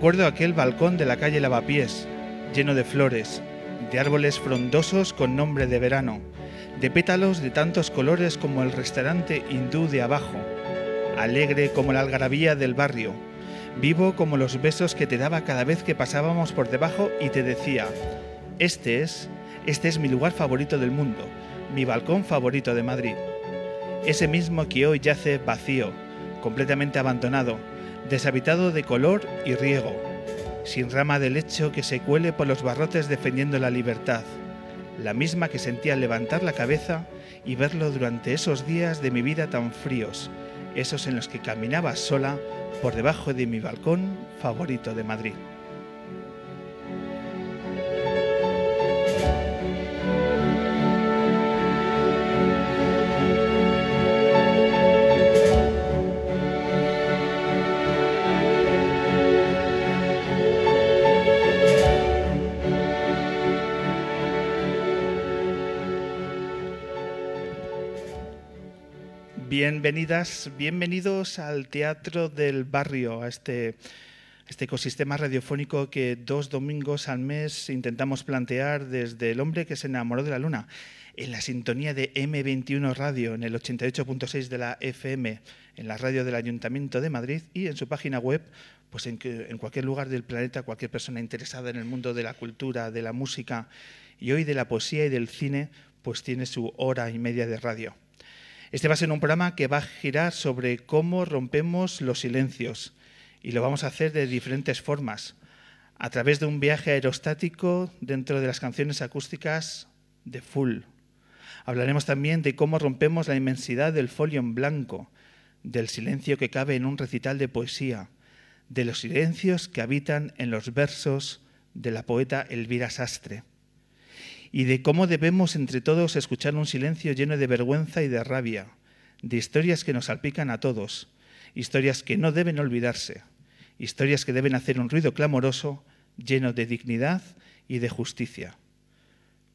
Recuerdo aquel balcón de la calle Lavapiés, lleno de flores, de árboles frondosos con nombre de verano, de pétalos de tantos colores como el restaurante hindú de abajo, alegre como la algarabía del barrio, vivo como los besos que te daba cada vez que pasábamos por debajo y te decía, este es, este es mi lugar favorito del mundo, mi balcón favorito de Madrid. Ese mismo que hoy yace vacío, completamente abandonado, deshabitado de color y riego, sin rama de lecho que se cuele por los barrotes defendiendo la libertad, la misma que sentía levantar la cabeza y verlo durante esos días de mi vida tan fríos, esos en los que caminaba sola por debajo de mi balcón favorito de Madrid. Bienvenidas, bienvenidos al Teatro del Barrio, a este, este ecosistema radiofónico que dos domingos al mes intentamos plantear desde El hombre que se enamoró de la luna, en la sintonía de M21 Radio, en el 88.6 de la FM, en la radio del Ayuntamiento de Madrid y en su página web, pues en, en cualquier lugar del planeta, cualquier persona interesada en el mundo de la cultura, de la música y hoy de la poesía y del cine, pues tiene su hora y media de radio. Este va a ser un programa que va a girar sobre cómo rompemos los silencios y lo vamos a hacer de diferentes formas, a través de un viaje aerostático dentro de las canciones acústicas de Full. Hablaremos también de cómo rompemos la inmensidad del folio en blanco, del silencio que cabe en un recital de poesía, de los silencios que habitan en los versos de la poeta Elvira Sastre y de cómo debemos entre todos escuchar un silencio lleno de vergüenza y de rabia, de historias que nos salpican a todos, historias que no deben olvidarse, historias que deben hacer un ruido clamoroso lleno de dignidad y de justicia.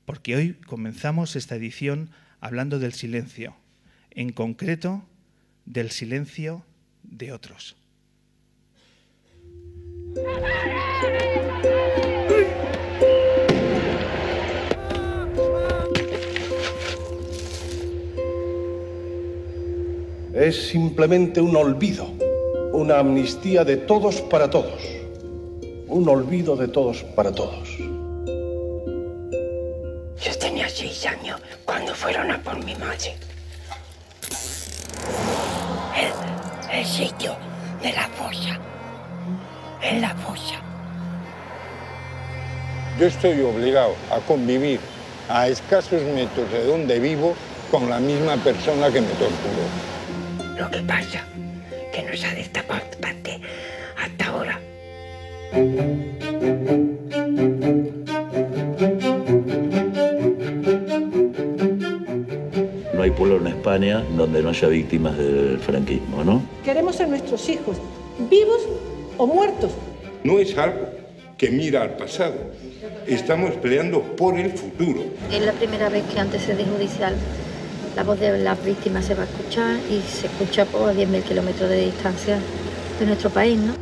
Porque hoy comenzamos esta edición hablando del silencio, en concreto del silencio de otros. Es simplemente un olvido, una amnistía de todos para todos, un olvido de todos para todos. Yo tenía seis años cuando fueron a por mi madre. El, el sitio de la fosa, en la fosa. Yo estoy obligado a convivir a escasos metros de donde vivo con la misma persona que me torturó. Lo que pasa que no se ha destapado parte hasta ahora. No hay pueblo en España donde no haya víctimas del franquismo, ¿no? Queremos a nuestros hijos, vivos o muertos. No es algo que mira al pasado. Estamos peleando por el futuro. Es la primera vez que antes de judicial la voz de las víctimas se va a escuchar y se escucha por 10.000 kilómetros de distancia de nuestro país. ¿no?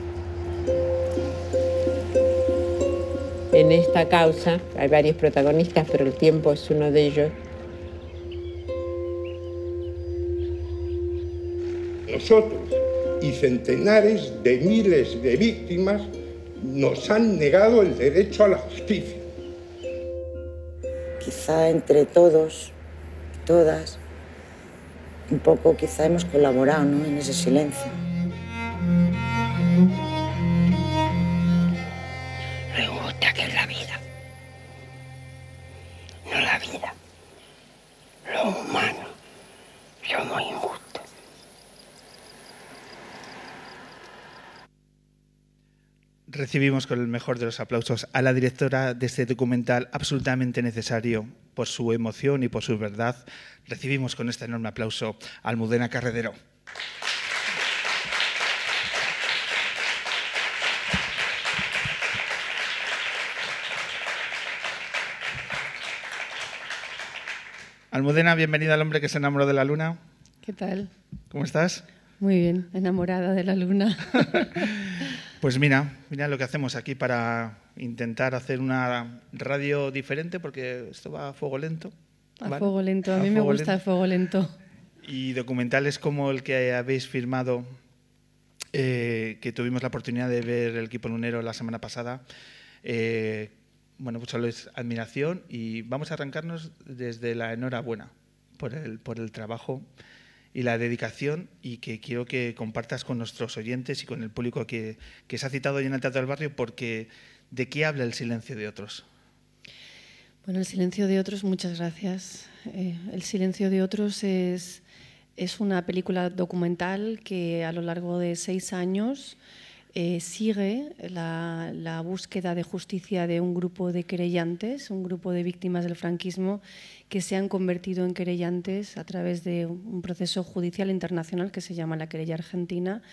En esta causa hay varios protagonistas, pero el tiempo es uno de ellos. Nosotros y centenares de miles de víctimas nos han negado el derecho a la justicia. Quizá entre todos, todas, un pouco quizá hemos colaborado ¿no? en ese silencio. Recibimos con el mejor de los aplausos a la directora de este documental absolutamente necesario por su emoción y por su verdad. Recibimos con este enorme aplauso a Almudena Carredero. Almudena, bienvenida al hombre que se enamoró de la luna. ¿Qué tal? ¿Cómo estás? Muy bien, enamorada de la luna. Pues mira, mira lo que hacemos aquí para intentar hacer una radio diferente, porque esto va a fuego lento. A fuego lento, a, mí me gusta el fuego lento. Y documentales como el que habéis firmado, eh, que tuvimos la oportunidad de ver el equipo lunero la semana pasada, eh, bueno, pues solo es admiración y vamos a arrancarnos desde la enhorabuena por el, por el trabajo y la dedicación y que quiero que compartas con nuestros oyentes y con el público que, que se ha citado hoy en el Teatro del Barrio, porque ¿de qué habla el silencio de otros? Bueno, el silencio de otros, muchas gracias. Eh, el silencio de otros es, es una película documental que a lo largo de seis años eh, sigue la, la, búsqueda de justicia de un grupo de querellantes, un grupo de víctimas del franquismo que se han convertido en querellantes a través de un proceso judicial internacional que se llama la querella argentina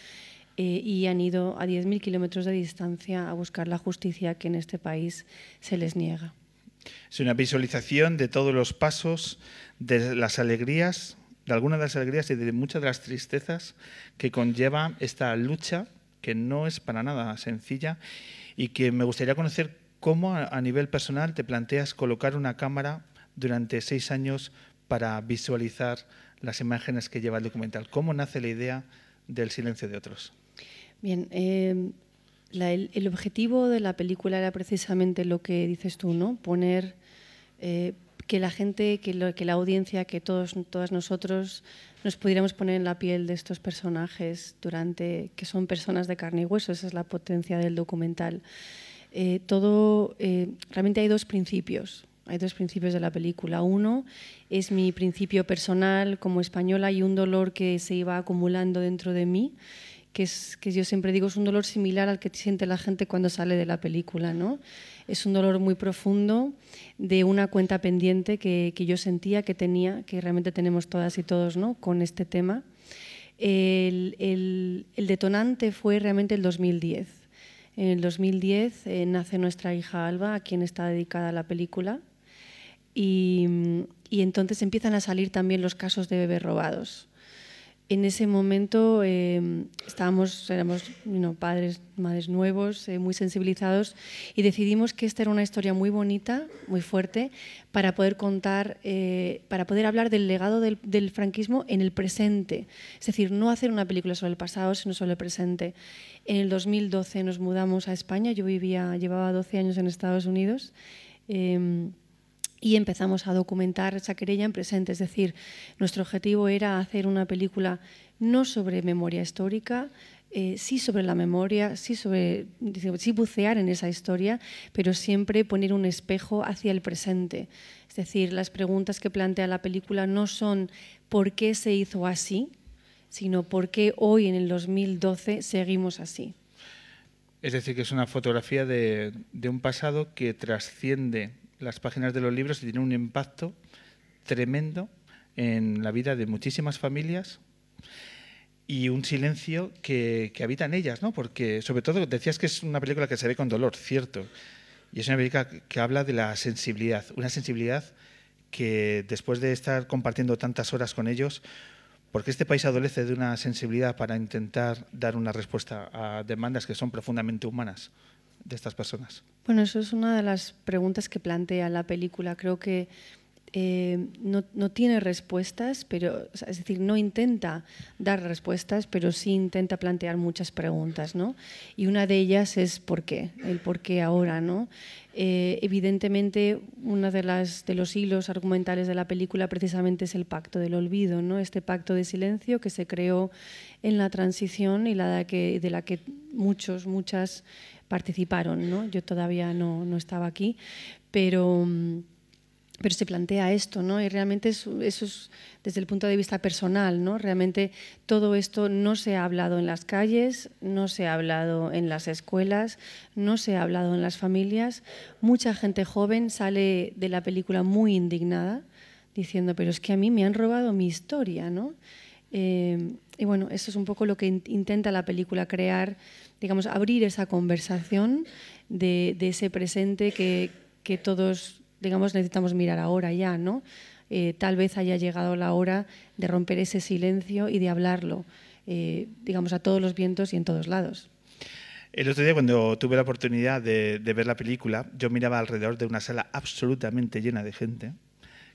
eh, y han ido a 10.000 kilómetros de distancia a buscar la justicia que en este país se les niega. Es una visualización de todos los pasos, de las alegrías, de algunas de las alegrías y de muchas de las tristezas que conlleva esta lucha que no es para nada sencilla y que me gustaría conocer cómo a nivel personal te planteas colocar una cámara durante seis años para visualizar las imágenes que lleva el documental. ¿Cómo nace la idea del silencio de otros? Bien, el, el, objetivo de la película era precisamente lo que dices tú, ¿no? Poner eh, que la gente, que, la audiencia, que todos, todas nosotros nos pudiéramos poner en la piel de estos personajes durante que son personas de carne y hueso. Esa es la potencia del documental. Eh, todo eh, realmente hay dos principios. Hay dos principios de la película. Uno es mi principio personal como española y un dolor que se iba acumulando dentro de mí, que, es, que yo siempre digo es un dolor similar al que siente la gente cuando sale de la película. ¿no? Es un dolor muy profundo de una cuenta pendiente que, que yo sentía, que tenía, que realmente tenemos todas y todos ¿no? con este tema. El, el, el detonante fue realmente el 2010. En el 2010 eh, nace nuestra hija Alba, a quien está dedicada la película. Y, y, entonces empiezan a salir también los casos de bebés robados. En ese momento eh, estábamos, éramos you padres, madres nuevos, eh, muy sensibilizados y decidimos que esta era una historia muy bonita, muy fuerte, para poder contar, eh, para poder hablar del legado del, del, franquismo en el presente. Es decir, no hacer una película sobre el pasado, sino sobre el presente. En el 2012 nos mudamos a España, yo vivía, llevaba 12 años en Estados Unidos y empezamos a documentar esa querella en presente. Es decir, nuestro objetivo era hacer una película no sobre memoria histórica, eh, sí sobre la memoria, sí, sobre, sí bucear en esa historia, pero siempre poner un espejo hacia el presente. Es decir, las preguntas que plantea la película no son por qué se hizo así, sino por qué hoy en el 2012 seguimos así. Es decir, que es una fotografía de, de un pasado que trasciende las páginas de los libros y tiene un impacto tremendo en la vida de muchísimas familias y un silencio que, que, habita en ellas, ¿no? Porque, sobre todo, decías que es una película que se ve con dolor, cierto. Y es una película que habla de la sensibilidad, una sensibilidad que después de estar compartiendo tantas horas con ellos, porque este país adolece de una sensibilidad para intentar dar una respuesta a demandas que son profundamente humanas de estas personas? Bueno, eso es una de las preguntas que plantea la película. Creo que eh, no, no, tiene respuestas, pero, es decir, no intenta dar respuestas, pero sí intenta plantear muchas preguntas, ¿no? Y una de ellas es ¿por qué? El por qué ahora, ¿no? Eh, evidentemente, uno de, las, de los hilos argumentales de la película precisamente es el pacto del olvido, ¿no? Este pacto de silencio que se creó en la transición y la de, que, de la que muchos, muchas participaron, ¿no? Yo todavía no, no estaba aquí, pero pero se plantea esto, ¿no? Y realmente eso, es desde el punto de vista personal, ¿no? Realmente todo esto no se ha hablado en las calles, no se ha hablado en las escuelas, no se ha hablado en las familias. Mucha gente joven sale de la película muy indignada, diciendo, pero es que a mí me han robado mi historia, ¿no? Eh, y bueno, eso es un poco lo que intenta la película crear, digamos, abrir esa conversación de, ese presente que, que todos digamos, necesitamos mirar ahora ya, ¿no? Eh, tal vez haya llegado la hora de romper ese silencio y de hablarlo, eh, digamos, a todos los vientos y en todos lados. El otro día, cuando tuve la oportunidad de, ver la película, yo miraba alrededor de una sala absolutamente llena de gente,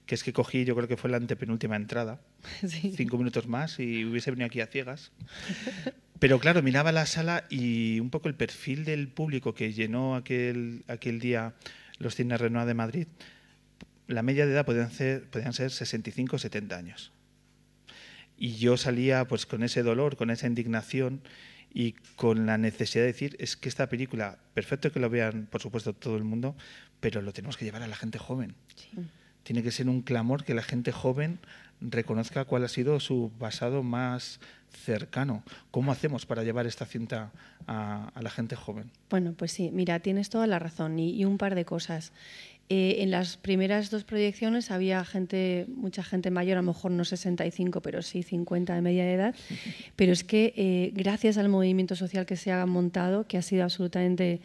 que es que cogí, yo creo que fue la antepenúltima entrada, cinco minutos más y hubiese venido aquí a ciegas. Pero claro, miraba la sala y un poco el perfil del público que llenó aquel, aquel día los cines Renoir de Madrid, la media de edad podían ser, podían ser 65 o 70 años. Y yo salía pues con ese dolor, con esa indignación y con la necesidad de decir, es que esta película, perfecto que lo vean, por supuesto, todo el mundo, pero lo tenemos que llevar a la gente joven. Tiene que ser un clamor que la gente joven reconozca cuál ha sido su pasado más cercano. ¿Cómo hacemos para llevar esta cinta a, la gente joven? Bueno, pues sí, mira, tienes toda la razón y, un par de cosas. Eh, en las primeras dos proyecciones había gente, mucha gente mayor, a lo mejor no 65, pero sí 50 de media edad. Pero es que eh, gracias al movimiento social que se ha montado, que ha sido absolutamente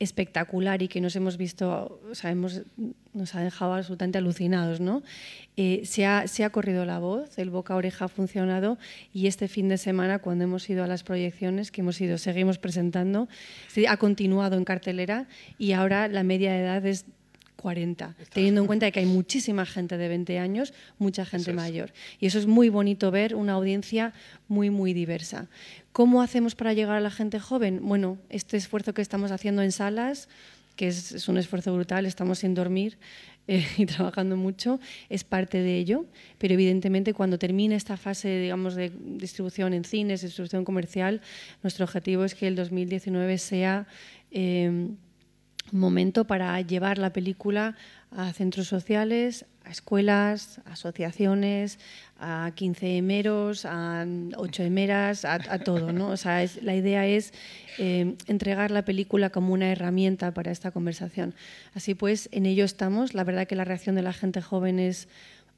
espectacular y que nos hemos visto, o sea, nos ha dejado absolutamente alucinados. ¿no? Eh, se, ha, se, corrido la voz, el boca a oreja ha funcionado y este fin de semana, cuando hemos ido a las proyecciones que hemos ido, seguimos presentando, ha continuado en cartelera y ahora la media edad es 40, teniendo en cuenta que hay muchísima gente de 20 años, mucha gente mayor. Y eso es muy bonito ver una audiencia muy, muy diversa. ¿Cómo hacemos para llegar a la gente joven? Bueno, este esfuerzo que estamos haciendo en salas, que es, un esfuerzo brutal, estamos sin dormir eh, y trabajando mucho, es parte de ello, pero evidentemente cuando termine esta fase digamos, de distribución en cines, distribución comercial, nuestro objetivo es que el 2019 sea... Eh, momento para llevar la película a centros sociales, a escuelas, a asociaciones, a 15 emeros, a 8 emeras, a, todo. ¿no? O sea, la idea es eh, entregar la película como una herramienta para esta conversación. Así pues, en ello estamos. La verdad que la reacción de la gente joven es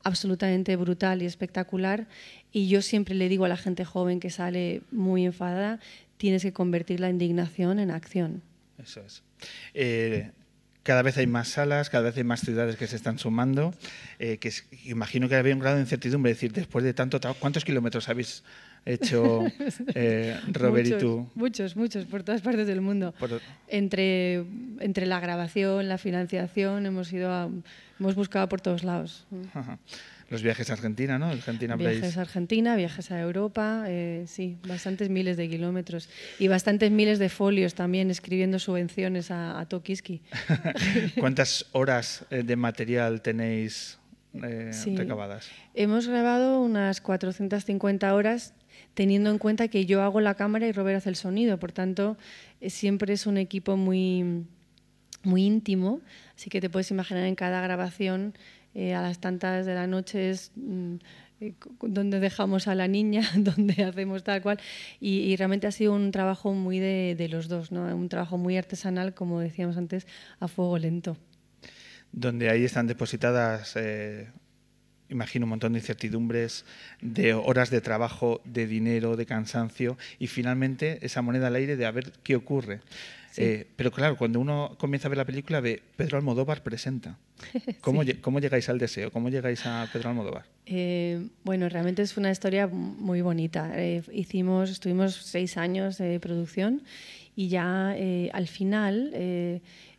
absolutamente brutal y espectacular. Y yo siempre le digo a la gente joven que sale muy enfadada, tienes que convertir la indignación en acción. Eso es. Eh, cada vez hay más salas, cada vez hay más ciudades que se están sumando, eh, que imagino que había un grado de incertidumbre, decir, después de tanto trabajo, ¿cuántos kilómetros habéis hecho eh, Robert muchos, y tú? Muchos, muchos, por todas partes del mundo. Entre, entre la grabación, la financiación, hemos, ido hemos buscado por todos lados. Los viajes a Argentina, ¿no? Argentina viajes a Argentina, viajes a Europa, eh, sí, bastantes miles de kilómetros. Y bastantes miles de folios también escribiendo subvenciones a, a Tokiski. ¿Cuántas horas eh, de material tenéis eh, recabadas? Hemos grabado unas 450 horas teniendo en cuenta que yo hago la cámara y Robert hace el sonido, por tanto siempre es un equipo muy, muy íntimo, así que te puedes imaginar en cada grabación eh, a las tantas de la noche es mm, eh, donde dejamos a la niña, donde hacemos tal cual. Y, realmente ha sido un trabajo muy de, los dos, ¿no? un trabajo muy artesanal, como decíamos antes, a fuego lento. Donde ahí están depositadas, eh, imagino, un montón de incertidumbres, de horas de trabajo, de dinero, de cansancio y finalmente esa moneda al aire de a ver qué ocurre. Eh, pero claro, cuando uno comienza a ver la película ve Pedro Almodóvar presenta. ¿Cómo, ¿Cómo, llegáis al deseo? ¿Cómo llegáis a Pedro Almodóvar? Eh, bueno, realmente es una historia muy bonita. Eh, hicimos, estuvimos seis años de producción y ya al final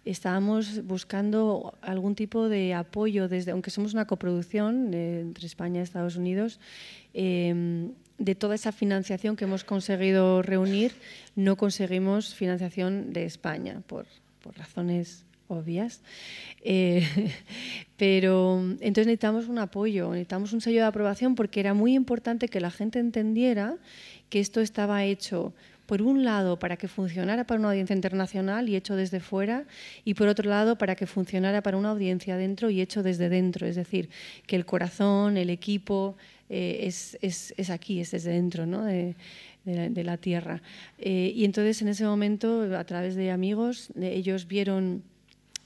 estábamos buscando algún tipo de apoyo, desde, aunque somos una coproducción entre España y Estados Unidos, de toda esa financiación que hemos conseguido reunir, no conseguimos financiación de España por, razones obvias. Eh, pero entonces necesitamos un apoyo, necesitamos un sello de aprobación porque era muy importante que la gente entendiera que esto estaba hecho por un lado para que funcionara para una audiencia internacional y hecho desde fuera, y por otro lado para que funcionara para una audiencia dentro y hecho desde dentro, es decir, que el corazón, el equipo eh, es, es, es, aquí, es desde dentro ¿no? de, de, la, tierra. Eh, y entonces en ese momento, a través de amigos, ellos vieron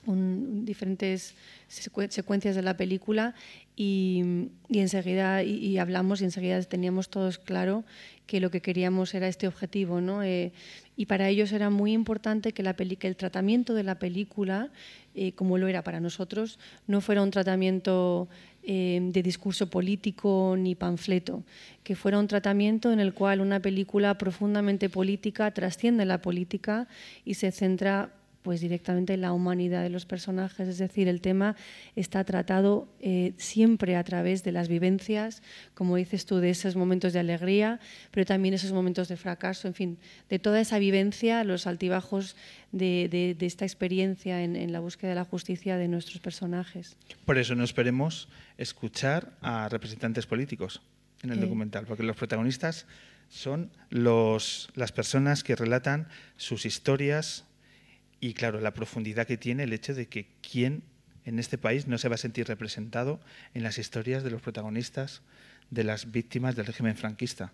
diferentes secuencias de la película y, enseguida y, hablamos y enseguida teníamos todos claro que lo que queríamos era este objetivo, ¿no? Eh, y para ellos era muy importante que, la que el tratamiento de la película, eh, como lo era para nosotros, no fuera un tratamiento eh, de discurso político ni panfleto, que fuera un tratamiento en el cual una película profundamente política trasciende la política y se centra pues directamente la humanidad de los personajes, es decir, el tema está tratado eh, siempre a través de las vivencias, como dices tú, de esos momentos de alegría, pero también esos momentos de fracaso, en fin, de toda esa vivencia, los altibajos de, esta experiencia en, la búsqueda de la justicia de nuestros personajes. Por eso no esperemos escuchar a representantes políticos en el documental, porque los protagonistas son los, las personas que relatan sus historias y, claro, la profundidad que tiene el hecho de que quién en este país no se va a sentir representado en las historias de los protagonistas de las víctimas del régimen franquista.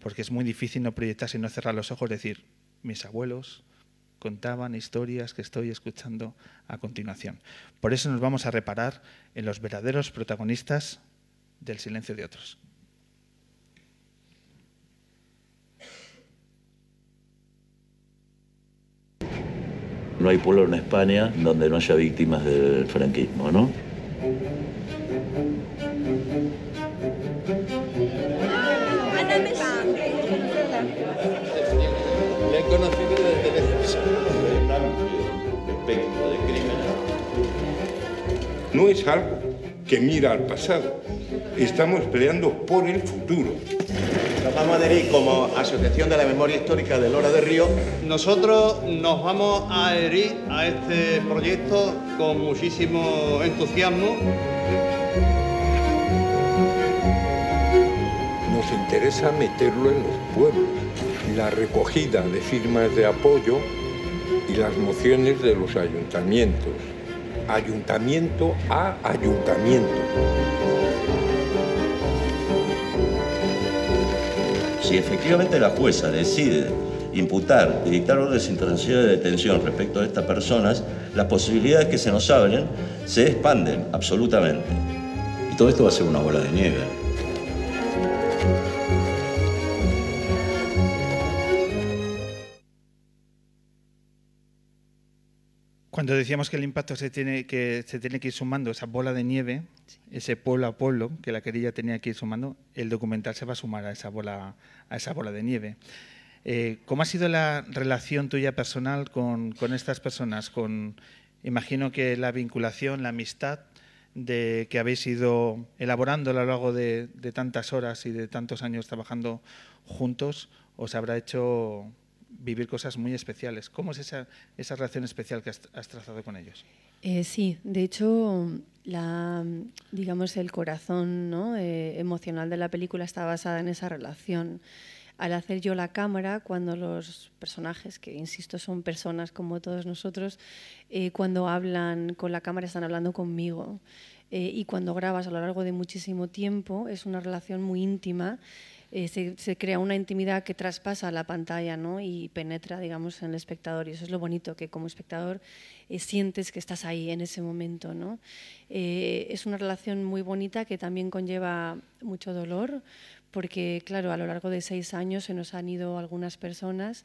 Porque es muy difícil no proyectarse y no cerrar los ojos, decir, mis abuelos contaban historias que estoy escuchando a continuación. Por eso nos vamos a reparar en los verdaderos protagonistas del silencio de otros. No hay pueblo en España donde no haya víctimas del franquismo, ¿no? De crímenes. No es algo que mira al pasado. Estamos peleando por el futuro. Nos vamos a adherir como Asociación de la Memoria Histórica de Lora de Río. Nosotros nos vamos a adherir a este proyecto con muchísimo entusiasmo. Nos interesa meterlo en los pueblos. La recogida de firmas de apoyo y las mociones de los ayuntamientos. Ayuntamiento a ayuntamiento. Si efectivamente la jueza decide imputar y dictar órdenes internacionales de detención respecto a estas personas, las posibilidades que se nos abren se expanden absolutamente. Y todo esto va a ser una bola de nieve. Cuando decíamos que el impacto se tiene que, se tiene que ir sumando, esa bola de nieve, ese pueblo a pueblo que la querella tenía que ir sumando, el documental se va a sumar a esa bola, a esa bola de nieve. Eh, ¿Cómo ha sido la relación tuya personal con, con estas personas? Con, imagino que la vinculación, la amistad de que habéis ido elaborando a lo largo de, de tantas horas y de tantos años trabajando juntos, os habrá hecho vivir cosas muy especiales. ¿Cómo es esa, esa relación especial que has, trazado con ellos? Eh, sí, de hecho, la, digamos, el corazón ¿no? eh, emocional de la película está basada en esa relación. Al hacer yo la cámara, cuando los personajes, que insisto son personas como todos nosotros, eh, cuando hablan con la cámara están hablando conmigo. Eh, y cuando grabas a lo largo de muchísimo tiempo, es una relación muy íntima eh, se, crea una intimidad que traspasa la pantalla ¿no? y penetra digamos, en el espectador. Y eso es lo bonito, que como espectador eh, sientes que estás ahí en ese momento. ¿no? Eh, es una relación muy bonita que también conlleva mucho dolor, porque claro, a lo largo de seis años se nos han ido algunas personas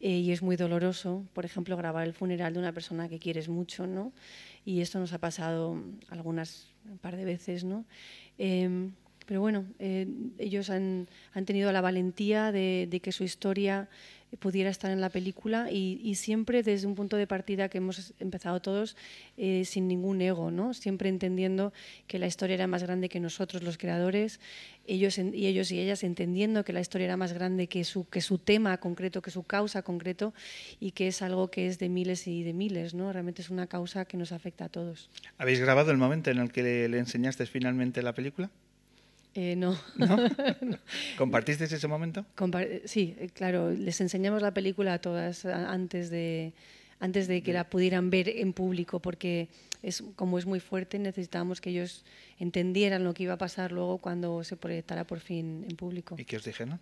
y es muy doloroso, por ejemplo, grabar el funeral de una persona que quieres mucho. ¿no? Y esto nos ha pasado algunas, un par de veces. ¿no? Pero bueno, eh, ellos han, tenido la valentía de, que su historia pudiera estar en la película y, siempre desde un punto de partida que hemos empezado todos eh, sin ningún ego, ¿no? siempre entendiendo que la historia era más grande que nosotros los creadores, ellos y ellos y ellas entendiendo que la historia era más grande que su, que su tema concreto, que su causa concreto y que es algo que es de miles y de miles, ¿no? realmente es una causa que nos afecta a todos. ¿Habéis grabado el momento en el que le enseñaste finalmente la película? Eh, no. ¿Compartiste ese momento? sí, eh, claro. Les enseñamos la película a todas antes de, antes de que la pudieran ver en público, porque es, como es muy fuerte, necesitábamos que ellos entendieran lo que iba a pasar luego cuando se proyectara por fin en público. ¿Y qué os dijeron?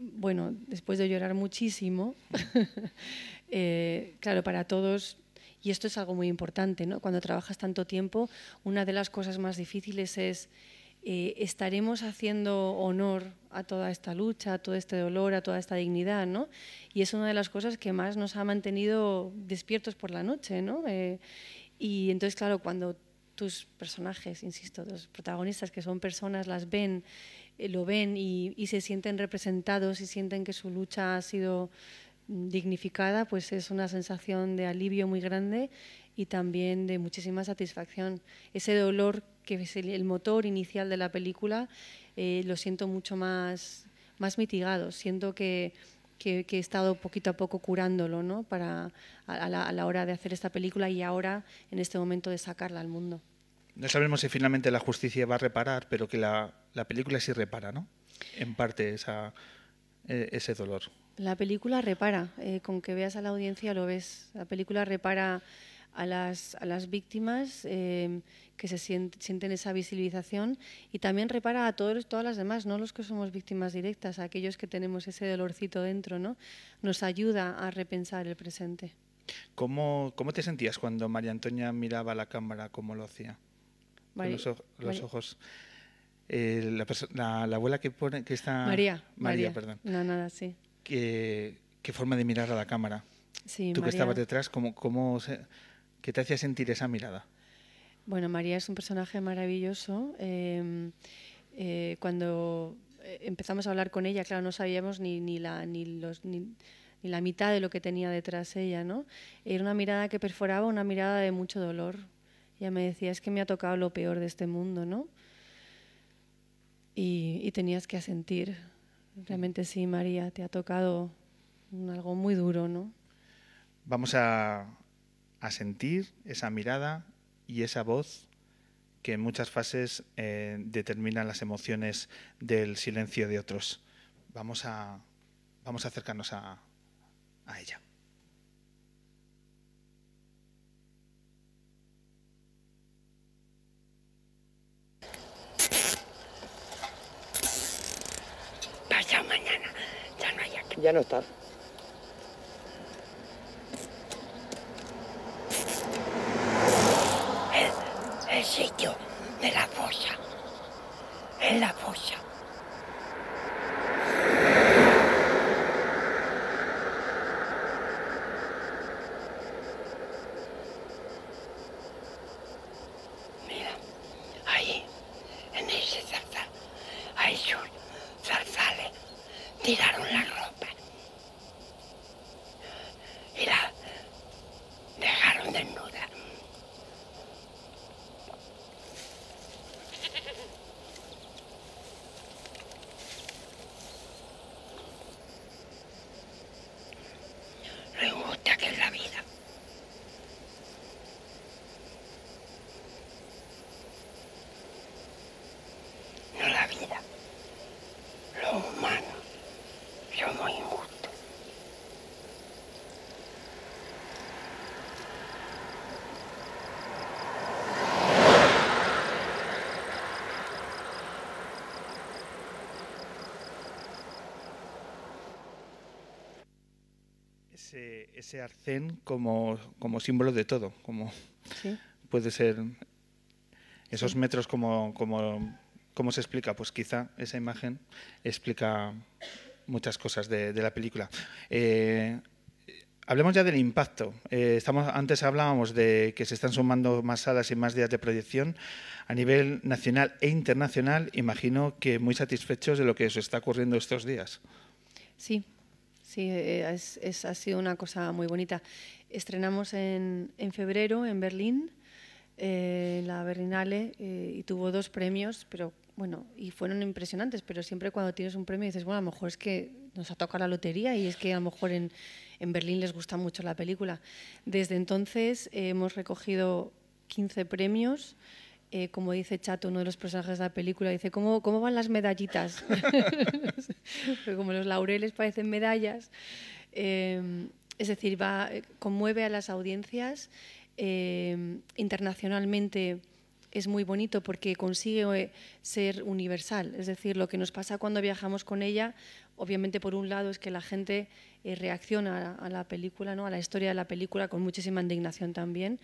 Bueno, después de llorar muchísimo, eh, claro, para todos y esto es algo muy importante, ¿no? Cuando trabajas tanto tiempo, una de las cosas más difíciles es eh, estaremos haciendo honor a toda esta lucha, a todo este dolor, a toda esta dignidad, ¿no? Y es una de las cosas que más nos ha mantenido despiertos por la noche, ¿no? Eh, y entonces, claro, cuando tus personajes, insisto, los protagonistas que son personas, las ven, eh, lo ven y, y, se sienten representados y sienten que su lucha ha sido dignificada, pues es una sensación de alivio muy grande y también de muchísima satisfacción. Ese dolor que es el, motor inicial de la película, eh, lo siento mucho más, más mitigado. Siento que, que, he estado poquito a poco curándolo ¿no? Para, a, la, a la hora de hacer esta película y ahora, en este momento, de sacarla al mundo. No sabemos si finalmente la justicia va a reparar, pero que la, la película sí repara, ¿no? En parte esa, e, ese dolor. La película repara, eh, con que veas a la audiencia lo ves. La película repara a las, a las víctimas eh, que se sienten, esa visibilización y también repara a todos, todas las demás, no los que somos víctimas directas, a aquellos que tenemos ese dolorcito dentro, ¿no? Nos ayuda a repensar el presente. ¿Cómo, cómo te sentías cuando María Antonia miraba a la cámara, cómo lo hacía? Con los, ojos. Eh, la, la, abuela que pone que está María María, perdón no nada sí qué, qué forma de mirar a la cámara sí, tú que estabas detrás cómo, cómo se, ¿Qué te hacía sentir esa mirada? Bueno, María es un personaje maravilloso. Em, eh, cuando eh, empezamos a hablar con ella, claro, no sabíamos ni, ni, la, ni, los, ni, la mitad de lo que tenía detrás ella, ¿no? Era una mirada que perforaba, una mirada de mucho dolor. Ella me decía, es que me ha tocado lo peor de este mundo, ¿no? Y, y tenías que asentir. Realmente sí, María, te ha tocado algo muy duro, ¿no? Vamos a, a sentir esa mirada y esa voz que en muchas fases eh, determinan las emociones del silencio de otros. Vamos a, vamos a acercarnos a, a ella. Pasa mañana, ya no hay aquí. Ya no está. el sitio de la fosa. En la fosa. Mira, ahí, en ese zarzal, hay sus zarzales, tiraron la ropa. Y la dejaron desnuda. lo injusta que es la vida. No la vida, los humanos somos injustos. Ese, arcén como, como, símbolo de todo, como ¿Sí? puede ser esos sí. metros como, como, ¿cómo se explica? Pues quizá esa imagen explica muchas cosas de, de la película. Eh, hablemos ya del impacto. Eh, estamos, antes hablábamos de que se están sumando más salas y más días de proyección a nivel nacional e internacional. Imagino que muy satisfechos de lo que os está ocurriendo estos días. Sí, sí, eh, es, es- ha sido una cosa muy bonita. Estrenamos en, en febrero en Berlín, eh, la Berlinale, eh, y tuvo dos premios, pero bueno, y fueron impresionantes, pero siempre cuando tienes un premio dices, bueno, a lo mejor es que nos ha tocado la lotería y es que a lo mejor en, en Berlín les gusta mucho la película. Desde entonces eh, hemos recogido 15 premios. Eh, como dice Chato, uno de los personajes de la película, dice, ¿cómo, cómo van las medallitas? Como los laureles parecen medallas. Eh, es decir, va, eh, conmueve a las audiencias. internacionalmente es muy bonito porque consigue ser universal. Es decir, lo que nos pasa cuando viajamos con ella, obviamente por un lado es que la gente reacciona a, a la película, ¿no? a la historia de la película con muchísima indignación también,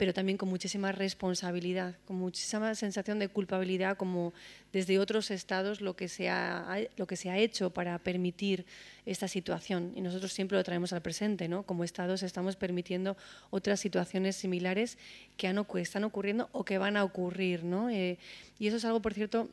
pero también con muchísima responsabilidad, con muchísima sensación de culpabilidad, como desde otros estados lo que se ha, lo que se ha hecho para permitir esta situación. Y nosotros siempre lo traemos al presente, ¿no? Como estados estamos permitiendo otras situaciones similares que, han, están ocurriendo o que van a ocurrir, ¿no? Eh, y eso es algo, por cierto,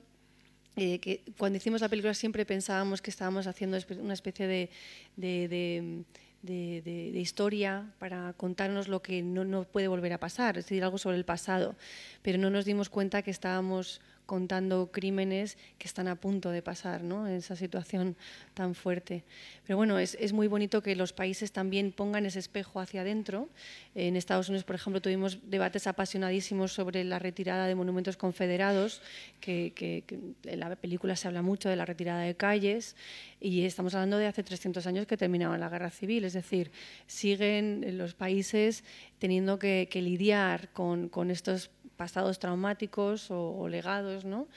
eh, que cuando hicimos la película siempre pensábamos que estábamos haciendo una especie de, de- de- de- historia para contarnos lo que no, no puede volver a pasar, es decir, algo sobre el pasado, pero no nos dimos cuenta que estábamos contando crímenes que están a punto de pasar, ¿no? Esa situación tan fuerte. Pero bueno, es, es muy bonito que los países también pongan ese espejo hacia adentro. En Estados Unidos, por ejemplo, tuvimos debates apasionadísimos sobre la retirada de monumentos confederados, que, que- que en la película se habla mucho de la retirada de calles, y estamos hablando de hace 300 años que terminaba la guerra civil, es decir, siguen los países teniendo que, que lidiar con, con estos pasados traumáticos o, o legados, ¿no?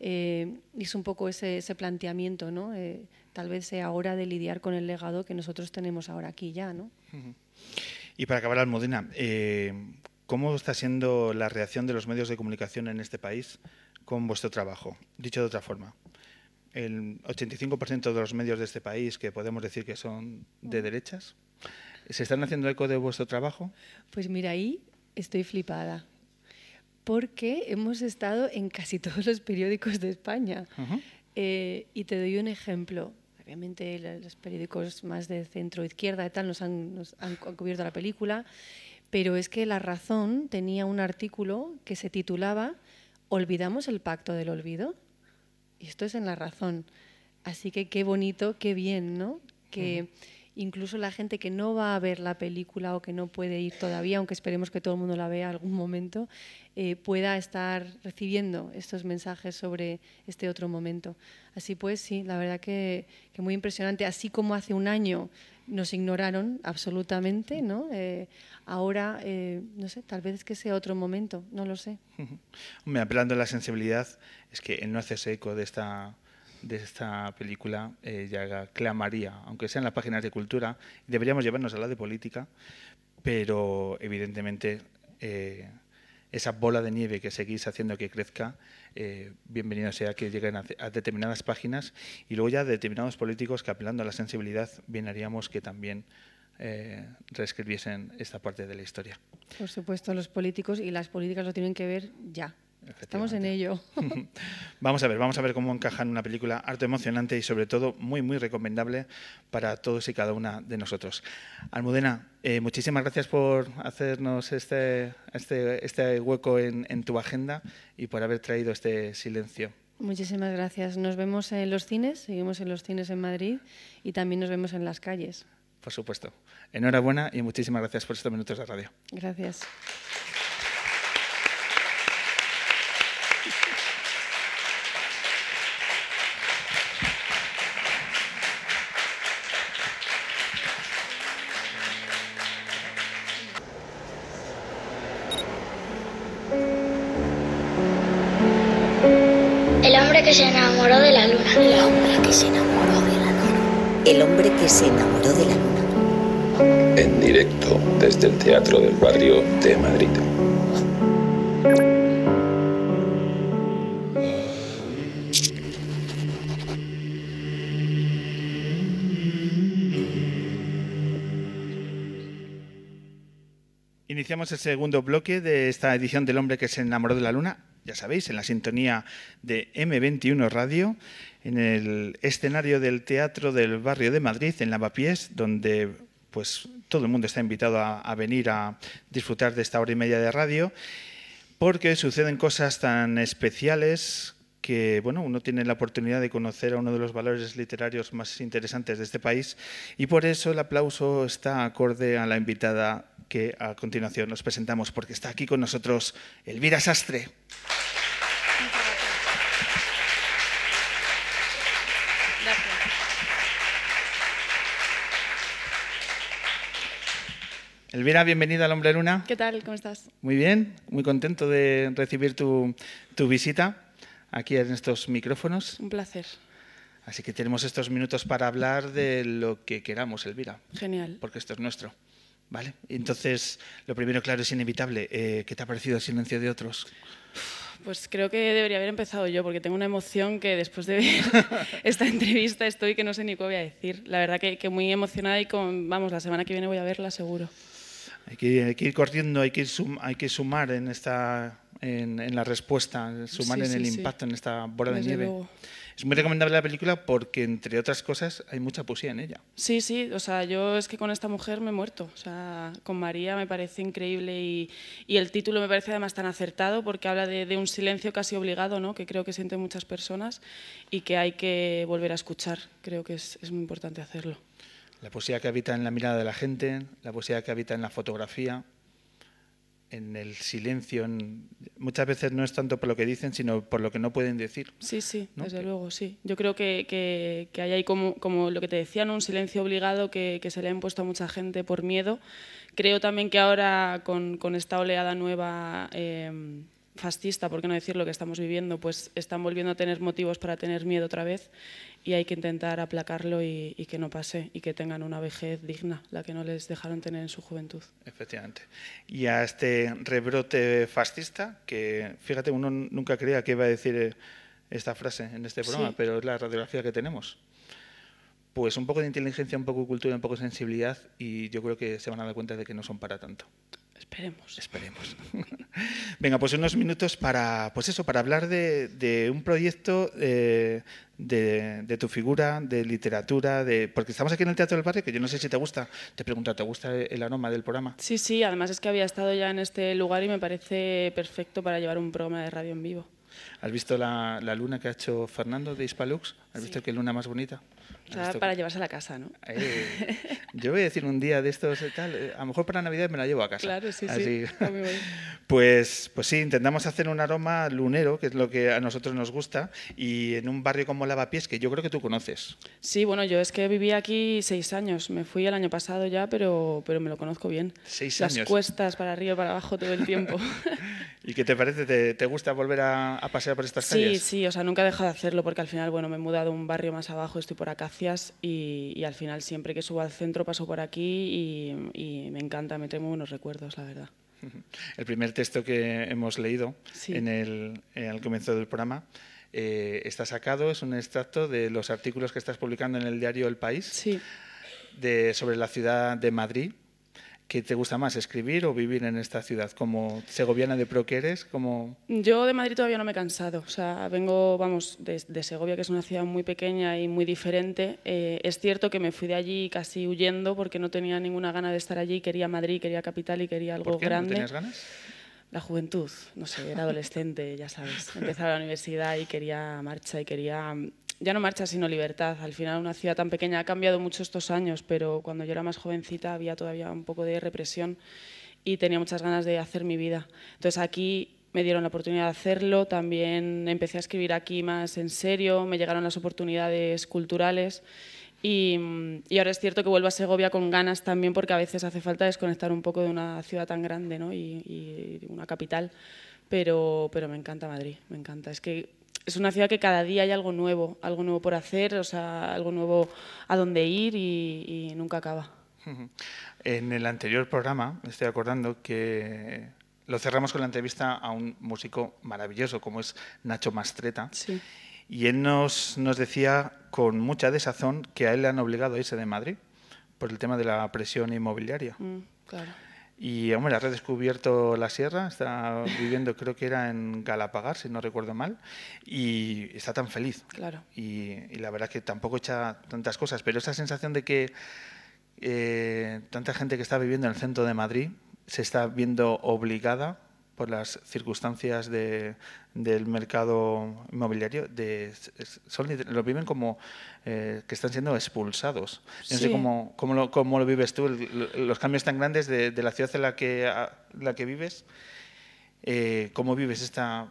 Eh, es un poco ese, ese planteamiento, ¿no? Eh, tal vez sea hora de lidiar con el legado que nosotros tenemos ahora aquí ya, ¿no? Y para acabar, Almudena, eh, ¿cómo está siendo la reacción de los medios de comunicación en este país con vuestro trabajo? Dicho de otra forma, el 85% de los medios de este país, que podemos decir que son de derechas, ¿se están haciendo eco de vuestro trabajo? Pues mira, ahí estoy flipada, porque hemos estado en casi todos los periódicos de España. Eh, y te doy un ejemplo. Obviamente los periódicos más de centro izquierda y tal nos han, nos han cu- cubierto la película, pero es que La Razón tenía un artículo que se titulaba ¿Olvidamos el pacto del olvido? Y esto es en La Razón. Así que qué bonito, qué bien, ¿no? Que incluso la gente que no va a ver la película o que no puede ir todavía, aunque esperemos que todo el mundo la vea algún momento, eh, pueda estar recibiendo estos mensajes sobre este otro momento. Así pues, sí, la verdad que, que muy impresionante. Así como hace un año nos ignoraron absolutamente, ¿no? Eh, ahora, eh, no sé, tal vez es que sea otro momento, no lo sé. Hombre, apelando a la sensibilidad, es que no hacerse eco de esta, de esta película eh, ya clamaría, aunque sea en las páginas de cultura, deberíamos llevarnos a la de política, pero evidentemente eh, esa bola de nieve que seguís haciendo que crezca, eh, bienvenido sea que lleguen a, a determinadas páginas y luego ya determinados políticos que apelando a la sensibilidad, bien haríamos que también eh, reescribiesen esta parte de la historia. Por supuesto, los políticos y las políticas lo tienen que ver ya. Estamos en ello. Vamos a ver, vamos a ver cómo encaja en una película harto emocionante y sobre todo muy, muy recomendable para todos y cada una de nosotros. Almudena, eh, muchísimas gracias por hacernos este, este, este hueco en, en tu agenda y por haber traído este silencio. Muchísimas gracias. Nos vemos en los cines, seguimos en los cines en Madrid y también nos vemos en las calles. Por supuesto. Enhorabuena y muchísimas gracias por estos minutos de radio. Gracias. El segundo bloque de esta edición del hombre que se enamoró de la luna. ya sabéis, en la sintonía de M21 Radio, en el escenario del Teatro del Barrio de Madrid, en Lavapiés, donde pues todo el mundo está invitado a venir a disfrutar de esta hora y media de radio, porque suceden cosas tan especiales que bueno, uno tiene la oportunidad de conocer a uno de los valores literarios más interesantes de este país y por eso el aplauso está acorde a la invitada que a continuación nos presentamos, porque está aquí con nosotros Elvira Sastre. Elvira, bienvenida al Hombre Luna. ¿Qué tal? ¿Cómo estás? Muy bien, muy contento de recibir tu, tu visita aquí en estos micrófonos. Un placer. Así que tenemos estos minutos para hablar de lo que queramos, Elvira. Genial. Porque esto es nuestro. ¿Vale? Entonces, lo primero, claro, es inevitable. Eh, ¿Qué te ha parecido el silencio de otros? Pues creo que debería haber empezado yo, porque tengo una emoción que después de ver esta entrevista estoy que no sé ni qué voy a decir. La verdad que, que muy emocionada y con, vamos, la semana que viene voy a verla seguro. Hay que, hay que ir corriendo, hay que, sum, hay que sumar en, esta, en, en la respuesta, sumar Sí, en el sí, impacto en esta bola de nieve. luego. Es muy recomendable la película porque, entre otras cosas, hay mucha poesía en ella. Sí, sí, o sea, yo es que con esta mujer me he muerto. O sea, con María me parece increíble y, y el título me parece además tan acertado porque habla de, de un silencio casi obligado, ¿no? que creo que sienten muchas personas y que hay que volver a escuchar. Creo que es, es muy importante hacerlo. La poesía que habita en la mirada de la gente, la poesía que habita en la fotografía, en el silencio. en- Muchas veces no es tanto por lo que dicen, sino por lo que no pueden decir. Sí, sí, ¿no? desde luego, sí. Yo creo que, que, que hay ahí como, como lo que te decía, ¿no? un silencio obligado que, que se le ha impuesto a mucha gente por miedo. Creo también que ahora con, con esta oleada nueva eh, fascista, por qué no decir lo que estamos viviendo, pues están volviendo a tener motivos para tener miedo otra vez y hay que intentar aplacarlo y, y que no pase y que tengan una vejez digna, la que no les dejaron tener en su juventud. Efectivamente. Y a este rebrote fascista, que fíjate, uno nunca creía que iba a decir eh, esta frase en este programa, Sí. pero es la radiografía que tenemos. Pues un poco de inteligencia, un poco de cultura, un poco de sensibilidad, y yo creo que se van a dar cuenta de que no son para tanto. Esperemos. Esperemos. Venga, pues unos minutos para, pues eso, para hablar de, de un proyecto eh, de, de tu figura, de literatura, de porque estamos aquí en el Teatro del Barrio, que yo no sé si te gusta, te pregunto, ¿te gusta el aroma del programa? Sí, sí, además es que había estado ya en este lugar y me parece perfecto para llevar un programa de radio en vivo. ¿Has visto la, la luna que ha hecho Fernando de Hispalux? ¿Has visto qué luna más bonita? O ¿Has sea, visto para llevarse a la casa, ¿no? Eh, yo voy a decir un día de estos y tal, eh, a lo mejor para Navidad me la llevo a casa. Claro, sí, sí. Así. Bonito. Pues, pues sí, intentamos hacer un aroma lunero, que es lo que a nosotros nos gusta, y en un barrio como Lavapiés, que yo creo que tú conoces. Sí, bueno, yo es que viví aquí seis años. Me fui el año pasado ya, pero, pero me lo conozco bien. Seis Las años. cuestas para arriba y para abajo todo el tiempo. ¿Y qué te parece? ¿Te, te gusta volver a, a pasear por estas sí, calles? sí, o sea, nunca he dejado de hacerlo porque al final, bueno, me he mudado a un barrio más abajo, estoy por Y, y al final siempre que subo al centro paso por aquí y, y me encanta, me trae muy buenos recuerdos, la verdad. El primer texto que hemos leído Sí. en el, eh, al comienzo del programa eh, está sacado, es un extracto de los artículos que estás publicando en el diario El País Sí. de, sobre la ciudad de Madrid. ¿Qué te gusta más, escribir o vivir en esta ciudad? Como segoviana de pro que eres, como... Yo de Madrid todavía no me he cansado. O sea, vengo, vamos, de, de Segovia, que es una ciudad muy pequeña y muy diferente. Eh, es cierto que me fui de allí casi huyendo porque no tenía ninguna gana de estar allí. Quería Madrid, quería capital y quería algo ¿Por qué? grande. ¿No tenías ganas? La juventud, no sé, era adolescente, ya sabes. Empezaba la universidad y quería marcha y quería, ya no marcha, sino libertad. Al final una ciudad tan pequeña ha cambiado mucho estos años, pero cuando yo era más jovencita había todavía un poco de represión y tenía muchas ganas de hacer mi vida. Entonces aquí me dieron la oportunidad de hacerlo, también empecé a escribir aquí más en serio, me llegaron las oportunidades culturales y, y ahora es cierto que vuelvo a Segovia con ganas también porque a veces hace falta desconectar un poco de una ciudad tan grande ¿no? y, y una capital, pero, pero me encanta Madrid, me encanta. Es que es una ciudad que cada día hay algo nuevo, algo nuevo por hacer, o sea, algo nuevo a dónde ir y, y nunca acaba. En el anterior programa, me estoy acordando que lo cerramos con la entrevista a un músico maravilloso como es Nacho Mastreta. Sí. Y él nos, nos decía con mucha desazón que a él le han obligado a irse de Madrid por el tema de la presión inmobiliaria. Mm, claro. Y, hombre, ha redescubierto la sierra, está viviendo, creo que era en Galapagar, si no recuerdo mal, y está tan feliz. Claro. Y, y la verdad que tampoco echa tantas cosas, pero esa sensación de que eh, tanta gente que está viviendo en el centro de Madrid se está viendo obligada por las circunstancias de, del mercado inmobiliario, de, son, lo viven como eh, que están siendo expulsados. No sé Sí. cómo, cómo, lo, cómo lo vives tú, el- los cambios tan grandes de, de la ciudad en la que, a- la que vives. Eh, ¿Cómo vives esta...?